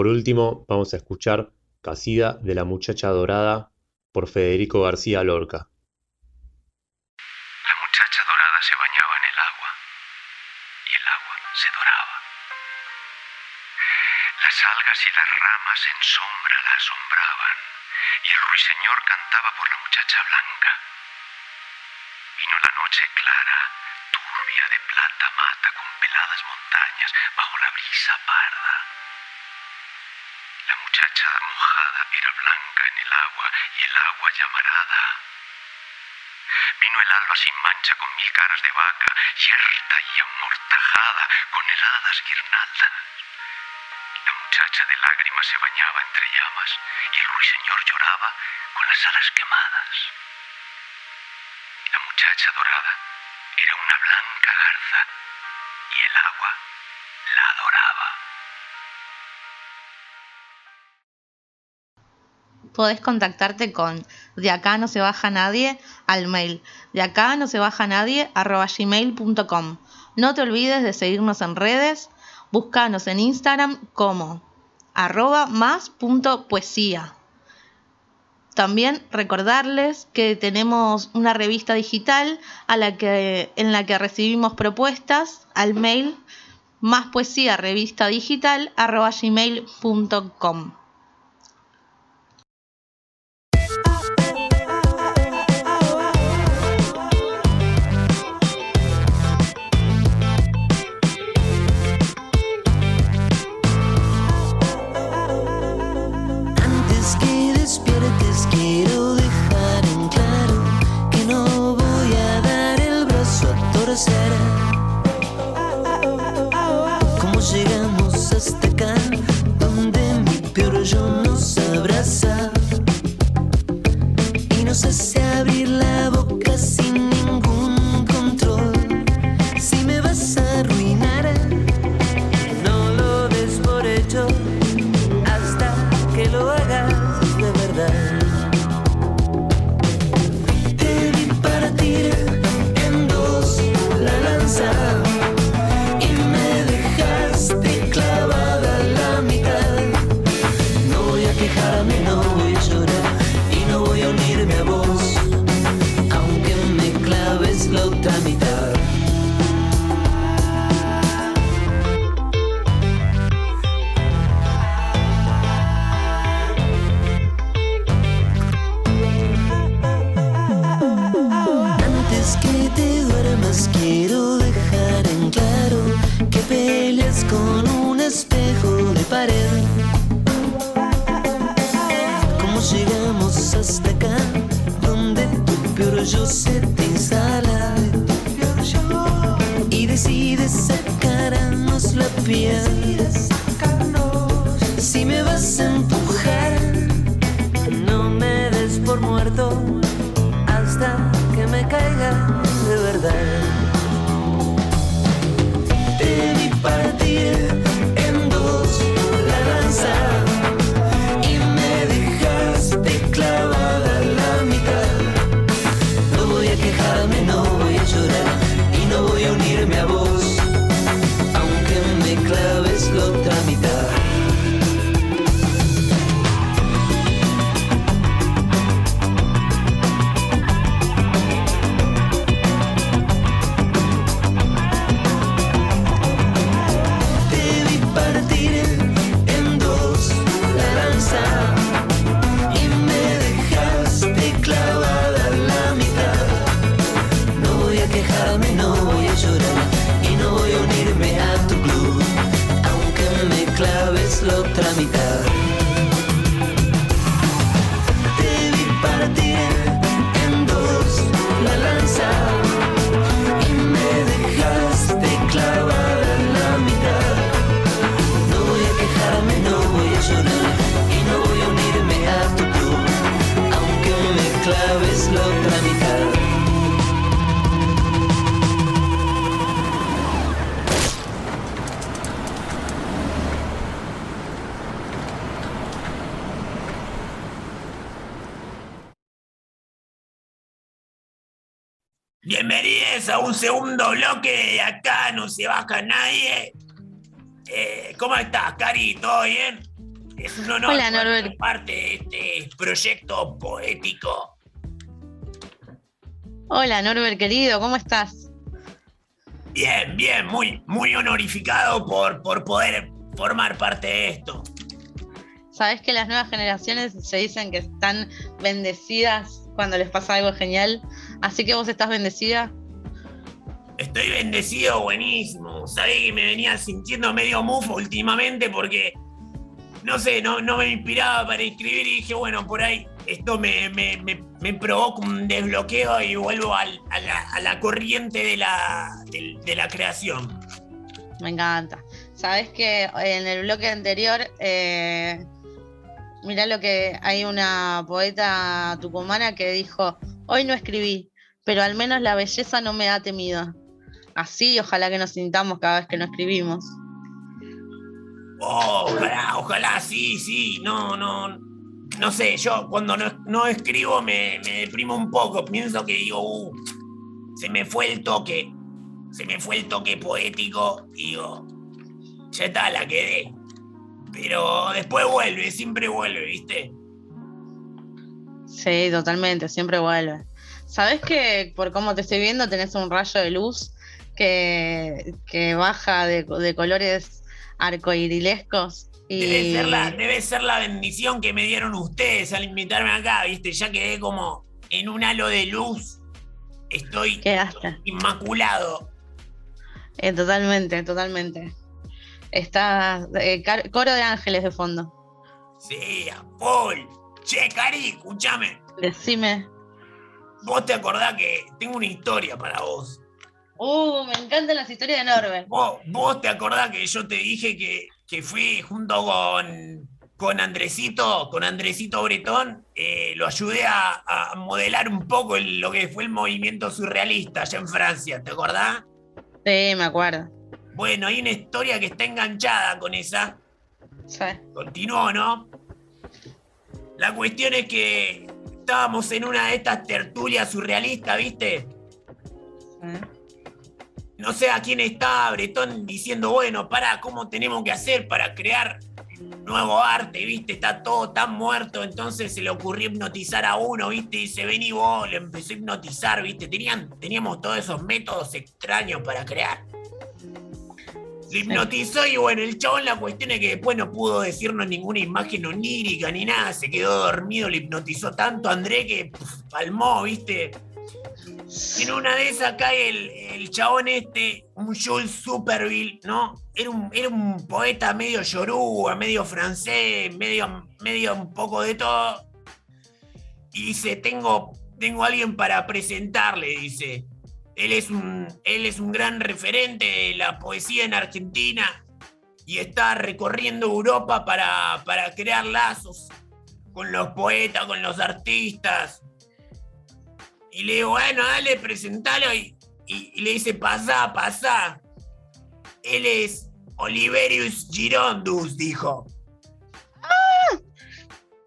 Por último, vamos a escuchar Casida de la muchacha dorada por Federico García Lorca. La muchacha dorada se bañaba en el agua y el agua se doraba. Las algas y las ramas en sombra la asombraban y el ruiseñor cantaba por la muchacha blanca. Vino la noche clara, turbia de plata mata con peladas montañas bajo la brisa parda. La muchacha mojada era blanca en el agua y el agua llamarada. Vino el alba sin mancha con mil caras de vaca, yerta y amortajada con heladas guirnaldas. La muchacha de lágrimas se bañaba entre llamas y el ruiseñor lloraba con las alas quemadas. La muchacha dorada era una blanca garza y el agua la adoraba. Podés contactarte con de acá no se baja nadie al mail de acá no se baja nadie arroba gmail.com. No te olvides de seguirnos en redes, búscanos en Instagram como arroba más punto poesía. También recordarles que tenemos una revista digital a la que, en la que recibimos propuestas al mail más poesía revista digital arroba gmail.com. necessary. Segundo bloque de acá, no se baja nadie. Eh, ¿Cómo estás, Cari? ¿Todo bien? Es un honor Hola, Norbert. parte de este proyecto poético. Hola, Norbert querido, ¿cómo estás? Bien, bien, muy, muy honorificado por, por poder formar parte de esto. Sabes que las nuevas generaciones se dicen que están bendecidas cuando les pasa algo genial, así que vos estás bendecida. Estoy bendecido, buenísimo. Sabés que me venía sintiendo medio mufo últimamente porque, no sé, no, me inspiraba para escribir y dije, bueno, por ahí esto me, me, provoca un desbloqueo y vuelvo a, la, corriente de la, del- de la creación. Me encanta. Sabes que en el bloque anterior, eh, mirá lo que hay una poeta tucumana que dijo, hoy no escribí, pero al menos la belleza no me ha temido. Así, ojalá que nos sintamos cada vez que no escribimos. Oh, ojalá, ojalá, sí, sí, no, no. No sé, yo cuando no, no escribo me, me deprimo un poco. Pienso que digo, uh, se me fue el toque. Se me fue el toque poético. Digo, ya está, la quedé. Pero después vuelve, siempre vuelve, ¿viste? Sí, totalmente, siempre vuelve. Sabes que por cómo te estoy viendo tenés un rayo de luz que, que baja de, de colores arcoirilescos y Debe ser, la, debe ser la bendición que me dieron ustedes al invitarme acá, ¿viste? Ya quedé como en un halo de luz. Estoy quedaste. inmaculado. Eh, totalmente, totalmente. Está eh, coro de ángeles de fondo. Sí, a full. Che, Cari, escúchame. Decime. Vos te acordás que tengo una historia para vos. Uh, me encantan las historias de Norbert. Vos, vos te acordás que yo te dije que, que fui junto con, con Andresito, con Andresito Bretón, eh, lo ayudé a, a modelar un poco el- lo que fue el movimiento surrealista allá en Francia, ¿te acordás? Sí, me acuerdo. Bueno, hay una historia que está enganchada con esa. Sí. Continuó, ¿no? La cuestión es que estábamos en una de estas tertulias surrealistas, ¿viste? No sé a quién está Bretón diciendo, bueno, para, ¿cómo tenemos que hacer para crear nuevo arte, viste? Está todo tan muerto, entonces se le ocurrió hipnotizar a uno, viste, y dice, vení vos, le empezó a hipnotizar, viste, Tenían, teníamos todos esos métodos extraños para crear. Lo hipnotizó y bueno, el chabón la cuestión es que después no pudo decirnos ninguna imagen onírica ni nada, se quedó dormido, le hipnotizó tanto a André que puf, palmó, viste. En una de esas cae el, el chabón este, un Jules Superville, ¿no? Era un, era un poeta medio yoruba, medio francés, medio, medio un poco de todo. Y dice, tengo tengo alguien para presentarle, dice. Él es un, él es un gran referente de la poesía en Argentina y está recorriendo Europa para, para crear lazos con los poetas, con los artistas. Y le digo, bueno, dale, presentalo. Y, y- y le dice, pasá, pasá. Él es Oliverius Girondus, dijo.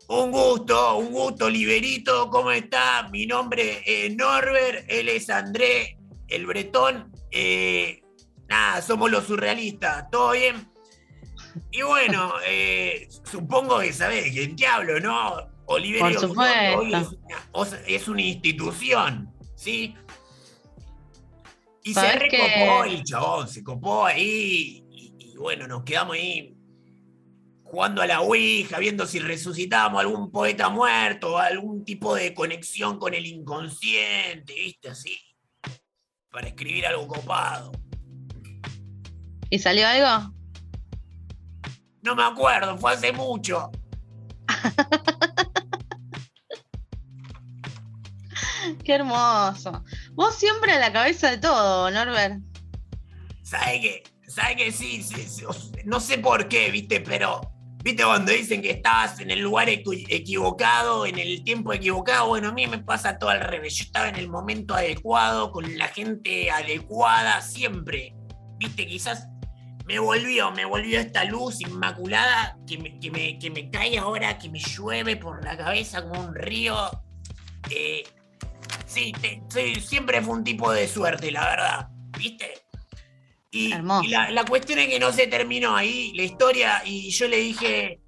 Un gusto, un gusto, Oliverito. ¿Cómo está? Mi nombre es Norbert, él es André, el bretón. Eh, nada, somos los surrealistas. ¿Todo bien? Y bueno, eh, supongo que sabés de quién te hablo, ¿no? Oliverio Por hoy es una, es institución, ¿sí? Y se ¿Sabés que- recopó el chabón, se copó ahí. Y, y bueno, nos quedamos ahí jugando a la Ouija, viendo si resucitábamos algún poeta muerto, algún tipo de conexión con el inconsciente, ¿viste? Así. Para escribir algo copado. ¿Y salió algo? No me acuerdo, fue hace mucho. Qué hermoso. Vos siempre a la cabeza de todo, Norbert. ¿Sabe qué? ¿Sabe qué? Sí, no sé por qué, ¿viste? Pero, ¿viste cuando dicen que estabas en el lugar equi- equivocado, en el tiempo equivocado? Bueno, a mí me pasa todo al revés. Yo estaba en el momento adecuado, con la gente adecuada, siempre. ¿Viste? Quizás me volvió, me volvió esta luz inmaculada que me, que me, que me cae ahora, que me llueve por la cabeza como un río. Eh, sí, te- sí, siempre fue un tipo de suerte, la verdad. ¿Viste? Y, y la, la cuestión es que no se terminó ahí la historia y yo le dije,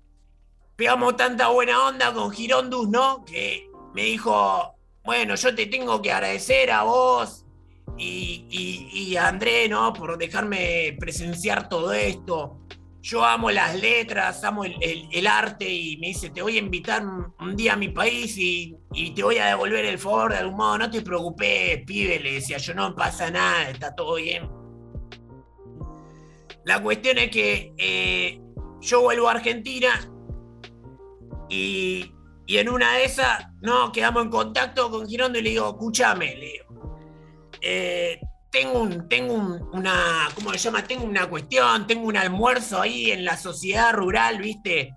pegamos tanta buena onda con Girondus, ¿no? Que me dijo, bueno, yo te tengo que agradecer a vos y, y- y a André, ¿no? Por dejarme presenciar todo esto. Yo amo las letras, amo el, el- arte y me dice, te voy a invitar un, un día a mi país y, y te voy a devolver el favor de algún modo. No te preocupes, pibe, le decía yo, no pasa nada, está todo bien. La cuestión es que eh, yo vuelvo a Argentina y, y en una de esas, no, quedamos en contacto con Girondo y le digo, escúchame, le digo, eh, tengo, un, tengo un- una, ¿cómo se llama? Tengo una cuestión, tengo un almuerzo ahí en la sociedad rural, ¿viste?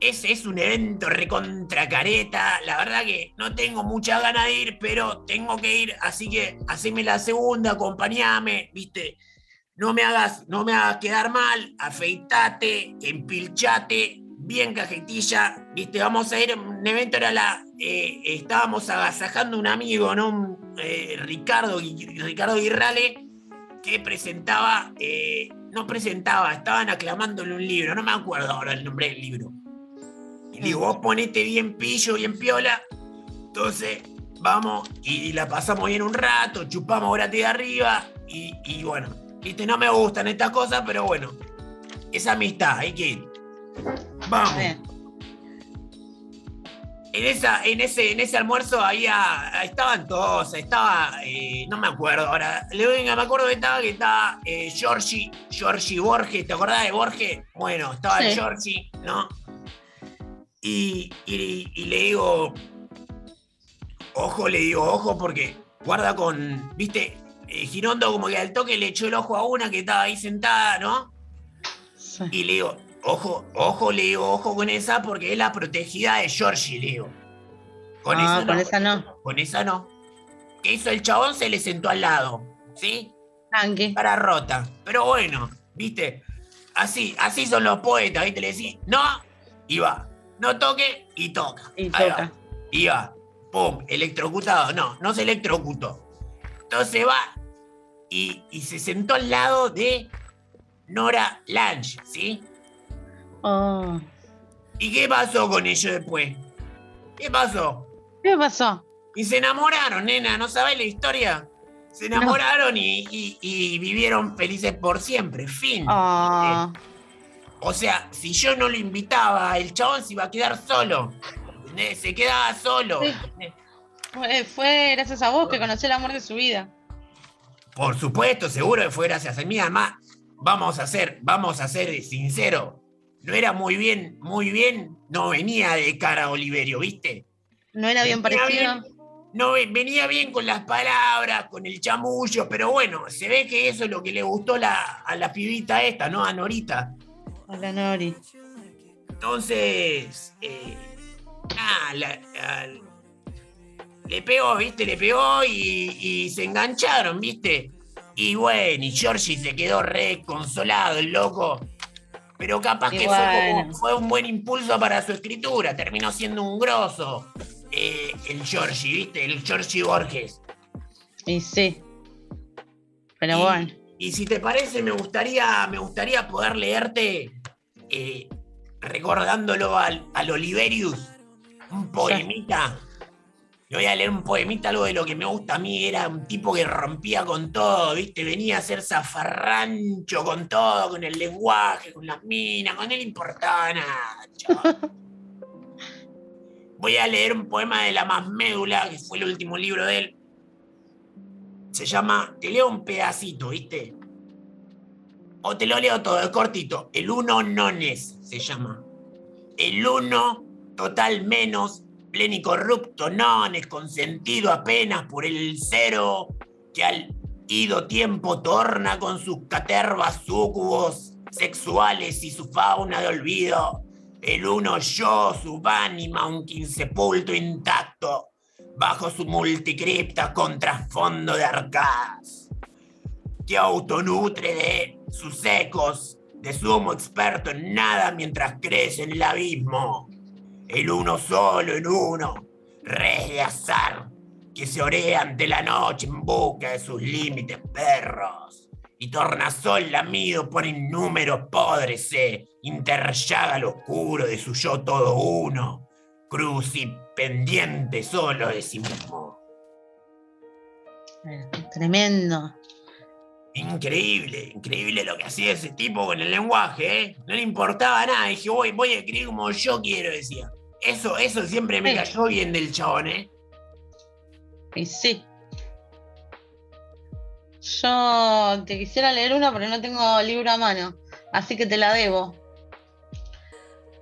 Ese es un evento recontra careta. La verdad que no tengo mucha ganas de ir, pero tengo que ir. Así que haceme la segunda, acompañame, ¿viste? No me hagas, no me hagas quedar mal, afeitate, empilchate, bien cajetilla, viste, vamos a ir un evento, era la, eh, estábamos agasajando un amigo, ¿no? Eh, Ricardo, Ricardo Guirrale, que presentaba, eh, no presentaba, estaban aclamándole un libro, no me acuerdo ahora el nombre del libro. Y digo, vos ponete bien pillo, bien piola, entonces vamos y la pasamos bien un rato, chupamos gratis de arriba y, y bueno, viste, no me gustan estas cosas, pero bueno, es amistad, hay que ir. Vamos. En, esa, en, ese, en ese almuerzo había, estaban todos, estaba, eh, no me acuerdo ahora, le venga, me acuerdo que estaba, que estaba eh, Giorgi, Giorgi Borges, ¿te acordás de Borges? Bueno, estaba Sí. Giorgi, ¿no? Y, y- y le digo, ojo, le digo, ojo, porque guarda con, viste, eh, Girondo como que al toque le echó el ojo a una que estaba ahí sentada, ¿no? Y le digo, ojo, ojo, le digo, ojo con esa porque es la protegida de Georgie, le digo. Con Ah, esa con no. esa no. Con esa no. ¿Qué hizo el chabón? Se le sentó al lado, ¿sí? Tranqui. Para rota. Pero bueno, viste, así, así son los poetas, viste, le decís, no, y va. No toque y toca. Y Ahí toca. va. Y va. Pum, electrocutado. No, no se electrocutó. Entonces va y, y se sentó al lado de Nora Lange, ¿sí? Oh. ¿Y qué pasó con ellos después? ¿Qué pasó? ¿Qué pasó? Y se enamoraron, nena, ¿no sabés la historia? Se enamoraron y, y- y vivieron felices por siempre, fin. Ah. O sea, si yo no lo invitaba, el chabón se iba a quedar solo. Se quedaba solo. Sí. Fue, fue gracias a vos que conocí el amor de su vida. Por supuesto, seguro que fue gracias a mí. Además, vamos a ser, vamos a ser sinceros. No era muy bien, muy bien, no venía de cara a Oliverio, ¿viste? No era bien Venía parecido. bien, no ve- venía bien con las palabras, con el chamullo, pero bueno, se ve que eso es lo que le gustó la- a la pibita esta, ¿no? A Norita. Hola, Nori. Entonces, eh, la- la- le pegó, ¿viste? Le pegó y, y se engancharon, ¿viste? Y bueno, y Georgie se quedó re consolado, el loco. Pero capaz Y que fue, como- bueno. fue un buen impulso para su escritura, terminó siendo un grosso. eh, el Georgie, ¿viste? El Georgie Borges. Y sí. Pero Y- bueno. Y si te parece, me gustaría, me gustaría poder leerte, eh, recordándolo al, al Oliverius, un poemita. Le voy a leer un poemita, algo de lo que me gusta a mí. Era un tipo que rompía con todo, ¿viste? Venía a ser zafarrancho con todo, con el lenguaje, con las minas, con él importaba nada, chaval. Voy a leer un poema de La Más Médula, que fue el último libro de él. Se llama, te leo un pedacito, ¿viste? O te lo leo todo, es cortito. El uno nones se llama. El uno total menos, plenicorrupto nones, consentido apenas por el cero, que al ido tiempo torna con sus catervas súcubos sexuales y su fauna de olvido. El uno yo, su ánima, un quinsepulto intacto, bajo su multicripta con trasfondo de arcadas, que autonutre de sus ecos, de sumo experto en nada mientras crece en el abismo. El uno solo en uno, res de azar, que se orea ante la noche en busca de sus límites perros. Y tornasol lamido por innúmeros podres se interllaga al oscuro de su yo todo uno, cruz y pendiente solo de sí mismo. Tremendo. Increíble, increíble lo que hacía ese tipo con el lenguaje, ¿eh? No le importaba nada, dije, voy, voy a escribir como yo quiero, decía. Eso, eso siempre me Sí. cayó bien del chabón, ¿eh? Y sí. Yo te quisiera leer una, pero no tengo libro a mano. Así que te la debo.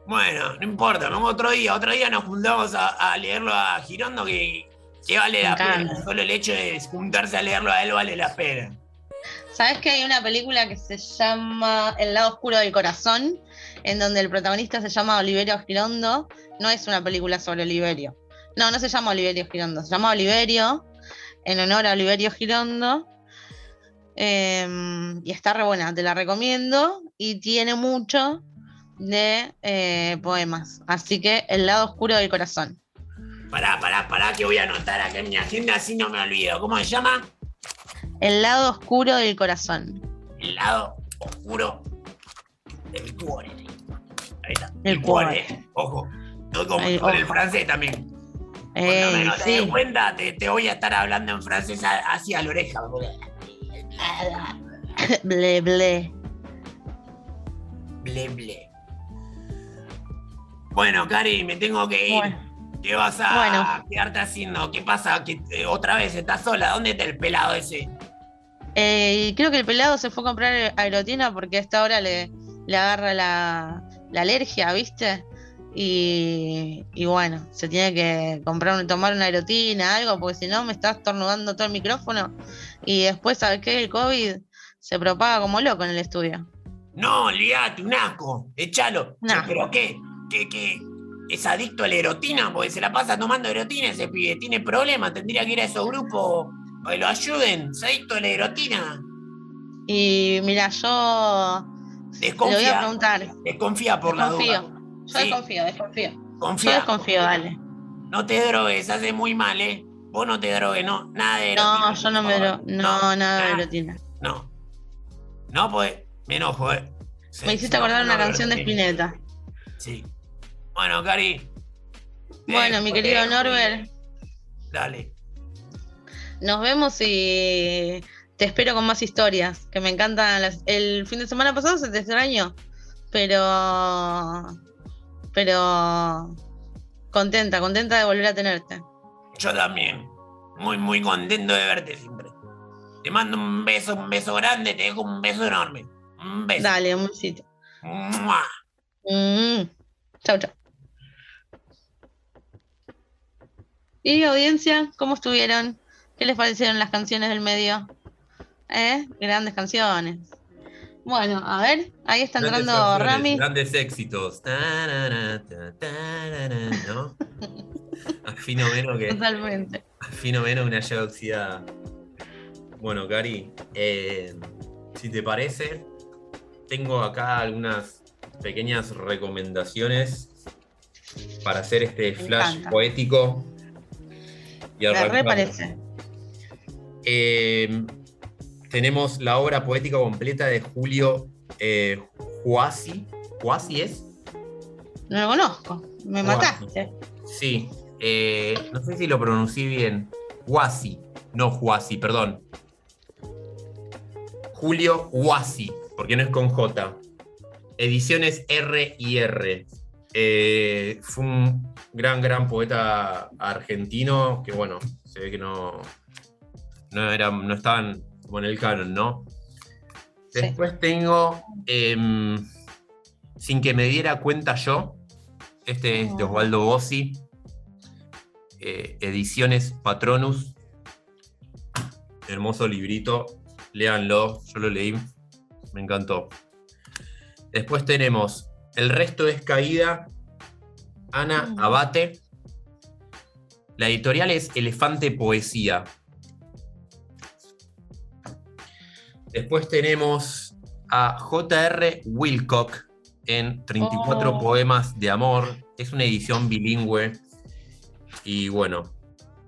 Bueno, no importa, vamos otro día, otro día nos juntamos a, a leerlo a Girondo que, que vale la pena. Solo el hecho de juntarse a leerlo a él vale la pena. ¿Sabes que hay una película que se llama El lado oscuro del corazón? En donde el protagonista se llama Oliverio Girondo. No es una película sobre Oliverio. No, no se llama Oliverio Girondo. Se llama Oliverio, en honor a Oliverio Girondo. Eh, y está re buena, te la recomiendo. Y tiene mucho de eh, poemas. Así que El lado oscuro del corazón. Pará, pará, pará, que voy a anotar acá en mi agenda así no me olvido. ¿Cómo se llama? El lado oscuro del corazón. El lado oscuro del cuore. Ahí está. El cuore. Ojo. Estoy con, el francés también. Cuando Eh, menos te sí. des cuenta, te, te voy a estar hablando en francés hacia la oreja. ble, ble. Ble, ble. Bueno, Cari, me tengo que ir. Bueno. ¿Qué vas a Bueno. quedarte haciendo? ¿Qué pasa? Que eh, otra vez estás sola. ¿Dónde está el pelado ese? Eh, creo que el pelado se fue a comprar aerotina porque a esta hora le, le agarra la, la alergia, ¿viste? Y, y bueno, se tiene que comprar tomar una aerotina, algo, porque si no me está estornudando todo el micrófono. Y después, ¿sabes qué? El COVID se propaga como loco en el estudio. No, olvídate, un asco. Che, ¿Pero qué? ¿Qué, qué? ¿Es adicto a la erotina? Porque se la pasa tomando erotina ese pibe. Tiene problemas. Tendría que ir a esos grupos para que lo ayuden. ¿Es adicto a la erotina? Y mira, yo le voy a Desconfía. preguntar. Desconfía por la Desconfío. duda. Yo Sí. desconfío, desconfío. Yo Confía. desconfío, dale. No te drogues, hace muy mal, ¿eh? Vos no te drogues, no. Nada de erotina. No, yo no me favor. dro- No, nada de aerotina. No. No, pues me enojo, ¿eh? Se- Me hiciste acordar una la canción de erotina. Spinetta. Sí. Bueno, Cari. Bueno, Eh, mi querido eh, Norbert, Dale. nos vemos y te espero con más historias, que me encantan. Las... El fin de semana pasado se te extrañó, pero... Pero... Contenta, contenta de volver a tenerte. Yo también. Muy, muy contento de verte siempre. Te mando un beso, un beso grande, te dejo un beso enorme. Un beso. Dale, un besito. ¡Mua! Mm. Chau, chau. ¿Y audiencia? ¿Cómo estuvieron? ¿Qué les parecieron las canciones del medio? ¿Eh? Grandes canciones. Bueno, a ver, ahí está Grandes entrando Rami. Grandes éxitos. Tarara, ta, tarara, ¿no? Afino menos que. Totalmente. Afino menos una llave oxidada. Bueno, Cari, eh, si te parece, tengo acá algunas pequeñas recomendaciones para hacer este flash poético. Y Me re arrancar. parece. Eh, tenemos la obra poética completa de Julio eh, Juasi. ¿Juasi es? No lo conozco. Me mataste. Sí. eh, no sé si lo pronuncié bien. Huasi. No Juasi, perdón. Julio Huasi, porque no es con J. Ediciones R y R. Eh, fue un gran, gran poeta argentino que, bueno, se ve que no, no, era, no estaban como en el canon, ¿no? Sí. Después tengo em, Sin que me diera cuenta yo. Este es de Osvaldo Bossi. Eh, ediciones Patronus. Hermoso librito. Léanlo. Yo lo leí. Me encantó. Después tenemos El resto es caída. Ana Abate. La editorial es Elefante Poesía. Después tenemos a J.R. Wilcock en 34 Oh. poemas de amor. Es una edición bilingüe. Y bueno,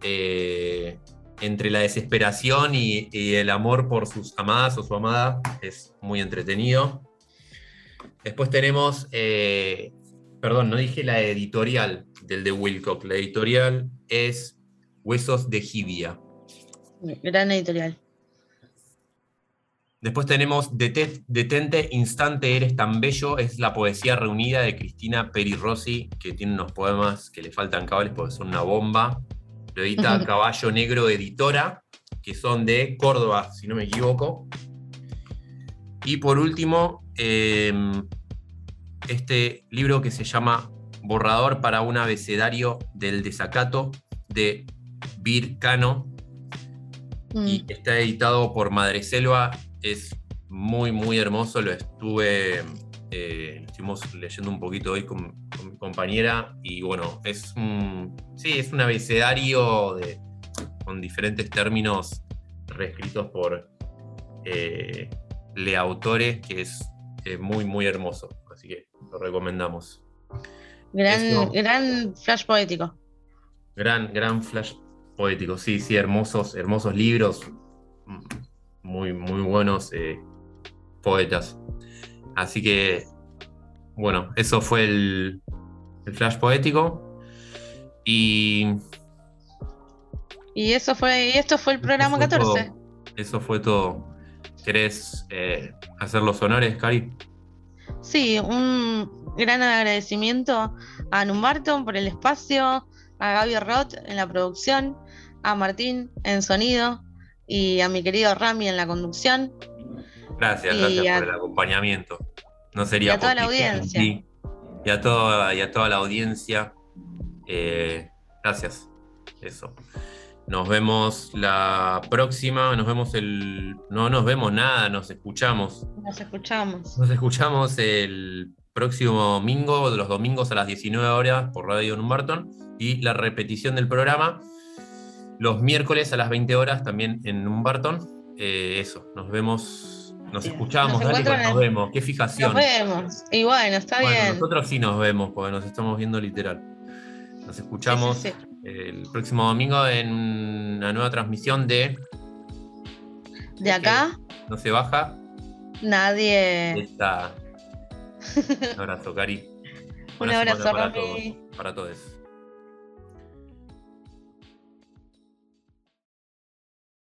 eh, entre la desesperación y, y el amor por sus amadas o su amada, es muy entretenido. Después tenemos, eh, perdón, no dije la editorial del de Wilcock. La editorial es Huesos de Jibia. Gran editorial. Después tenemos Dete- Detente, Instante, Eres tan Bello. Es la poesía reunida de Cristina Peri Rossi, que tiene unos poemas que le faltan cables porque son una bomba. Lo edita Caballo Negro Editora, que son de Córdoba, si no me equivoco. Y por último, eh, este libro que se llama Borrador para un abecedario del desacato de Vircano, Mm. y está editado por Madreselva. Es muy, muy hermoso. Lo estuve, eh, estuvimos leyendo un poquito hoy con, con mi compañera y bueno, es un, sí, es un abecedario de, con diferentes términos reescritos por eh, leautores que es eh, muy, muy hermoso. Así que lo recomendamos. Gran, Eso. gran flash poético. Gran, gran flash poético, sí, sí, hermosos, hermosos libros, muy, muy buenos eh, poetas. Así que, bueno, eso fue el, el flash poético. Y Y eso fue, y esto fue el programa fue 14. todo. eso fue todo. ¿Querés eh, hacer los honores, Cari? Sí, un gran agradecimiento a Numbarton por el espacio, a Gaby Roth en la producción, a Martín en sonido y a mi querido Rami en la conducción. Gracias, Y gracias a- por el acompañamiento. No sería y a toda la audiencia. ti. Y a toda, y a toda la audiencia. Eh, gracias. Eso. Nos vemos la próxima. Nos vemos el. No nos vemos nada, nos escuchamos. Nos escuchamos. Nos escuchamos el próximo domingo, los domingos a las 19 horas por Radio Numbarton. Y la repetición del programa los miércoles a las 20 horas también en Numbarton. Eh, eso, nos vemos, nos escuchamos, Nos dale, encuentran nos vemos, qué fijación. Nos vemos. Y bueno, está Bueno, bien. nosotros sí nos vemos, porque nos estamos viendo literal. Nos escuchamos Sí, sí, el próximo domingo en una nueva transmisión de De acá, No se baja. nadie. Esta... Un abrazo, Cari. Un abrazo, para Rami. todos, para todos.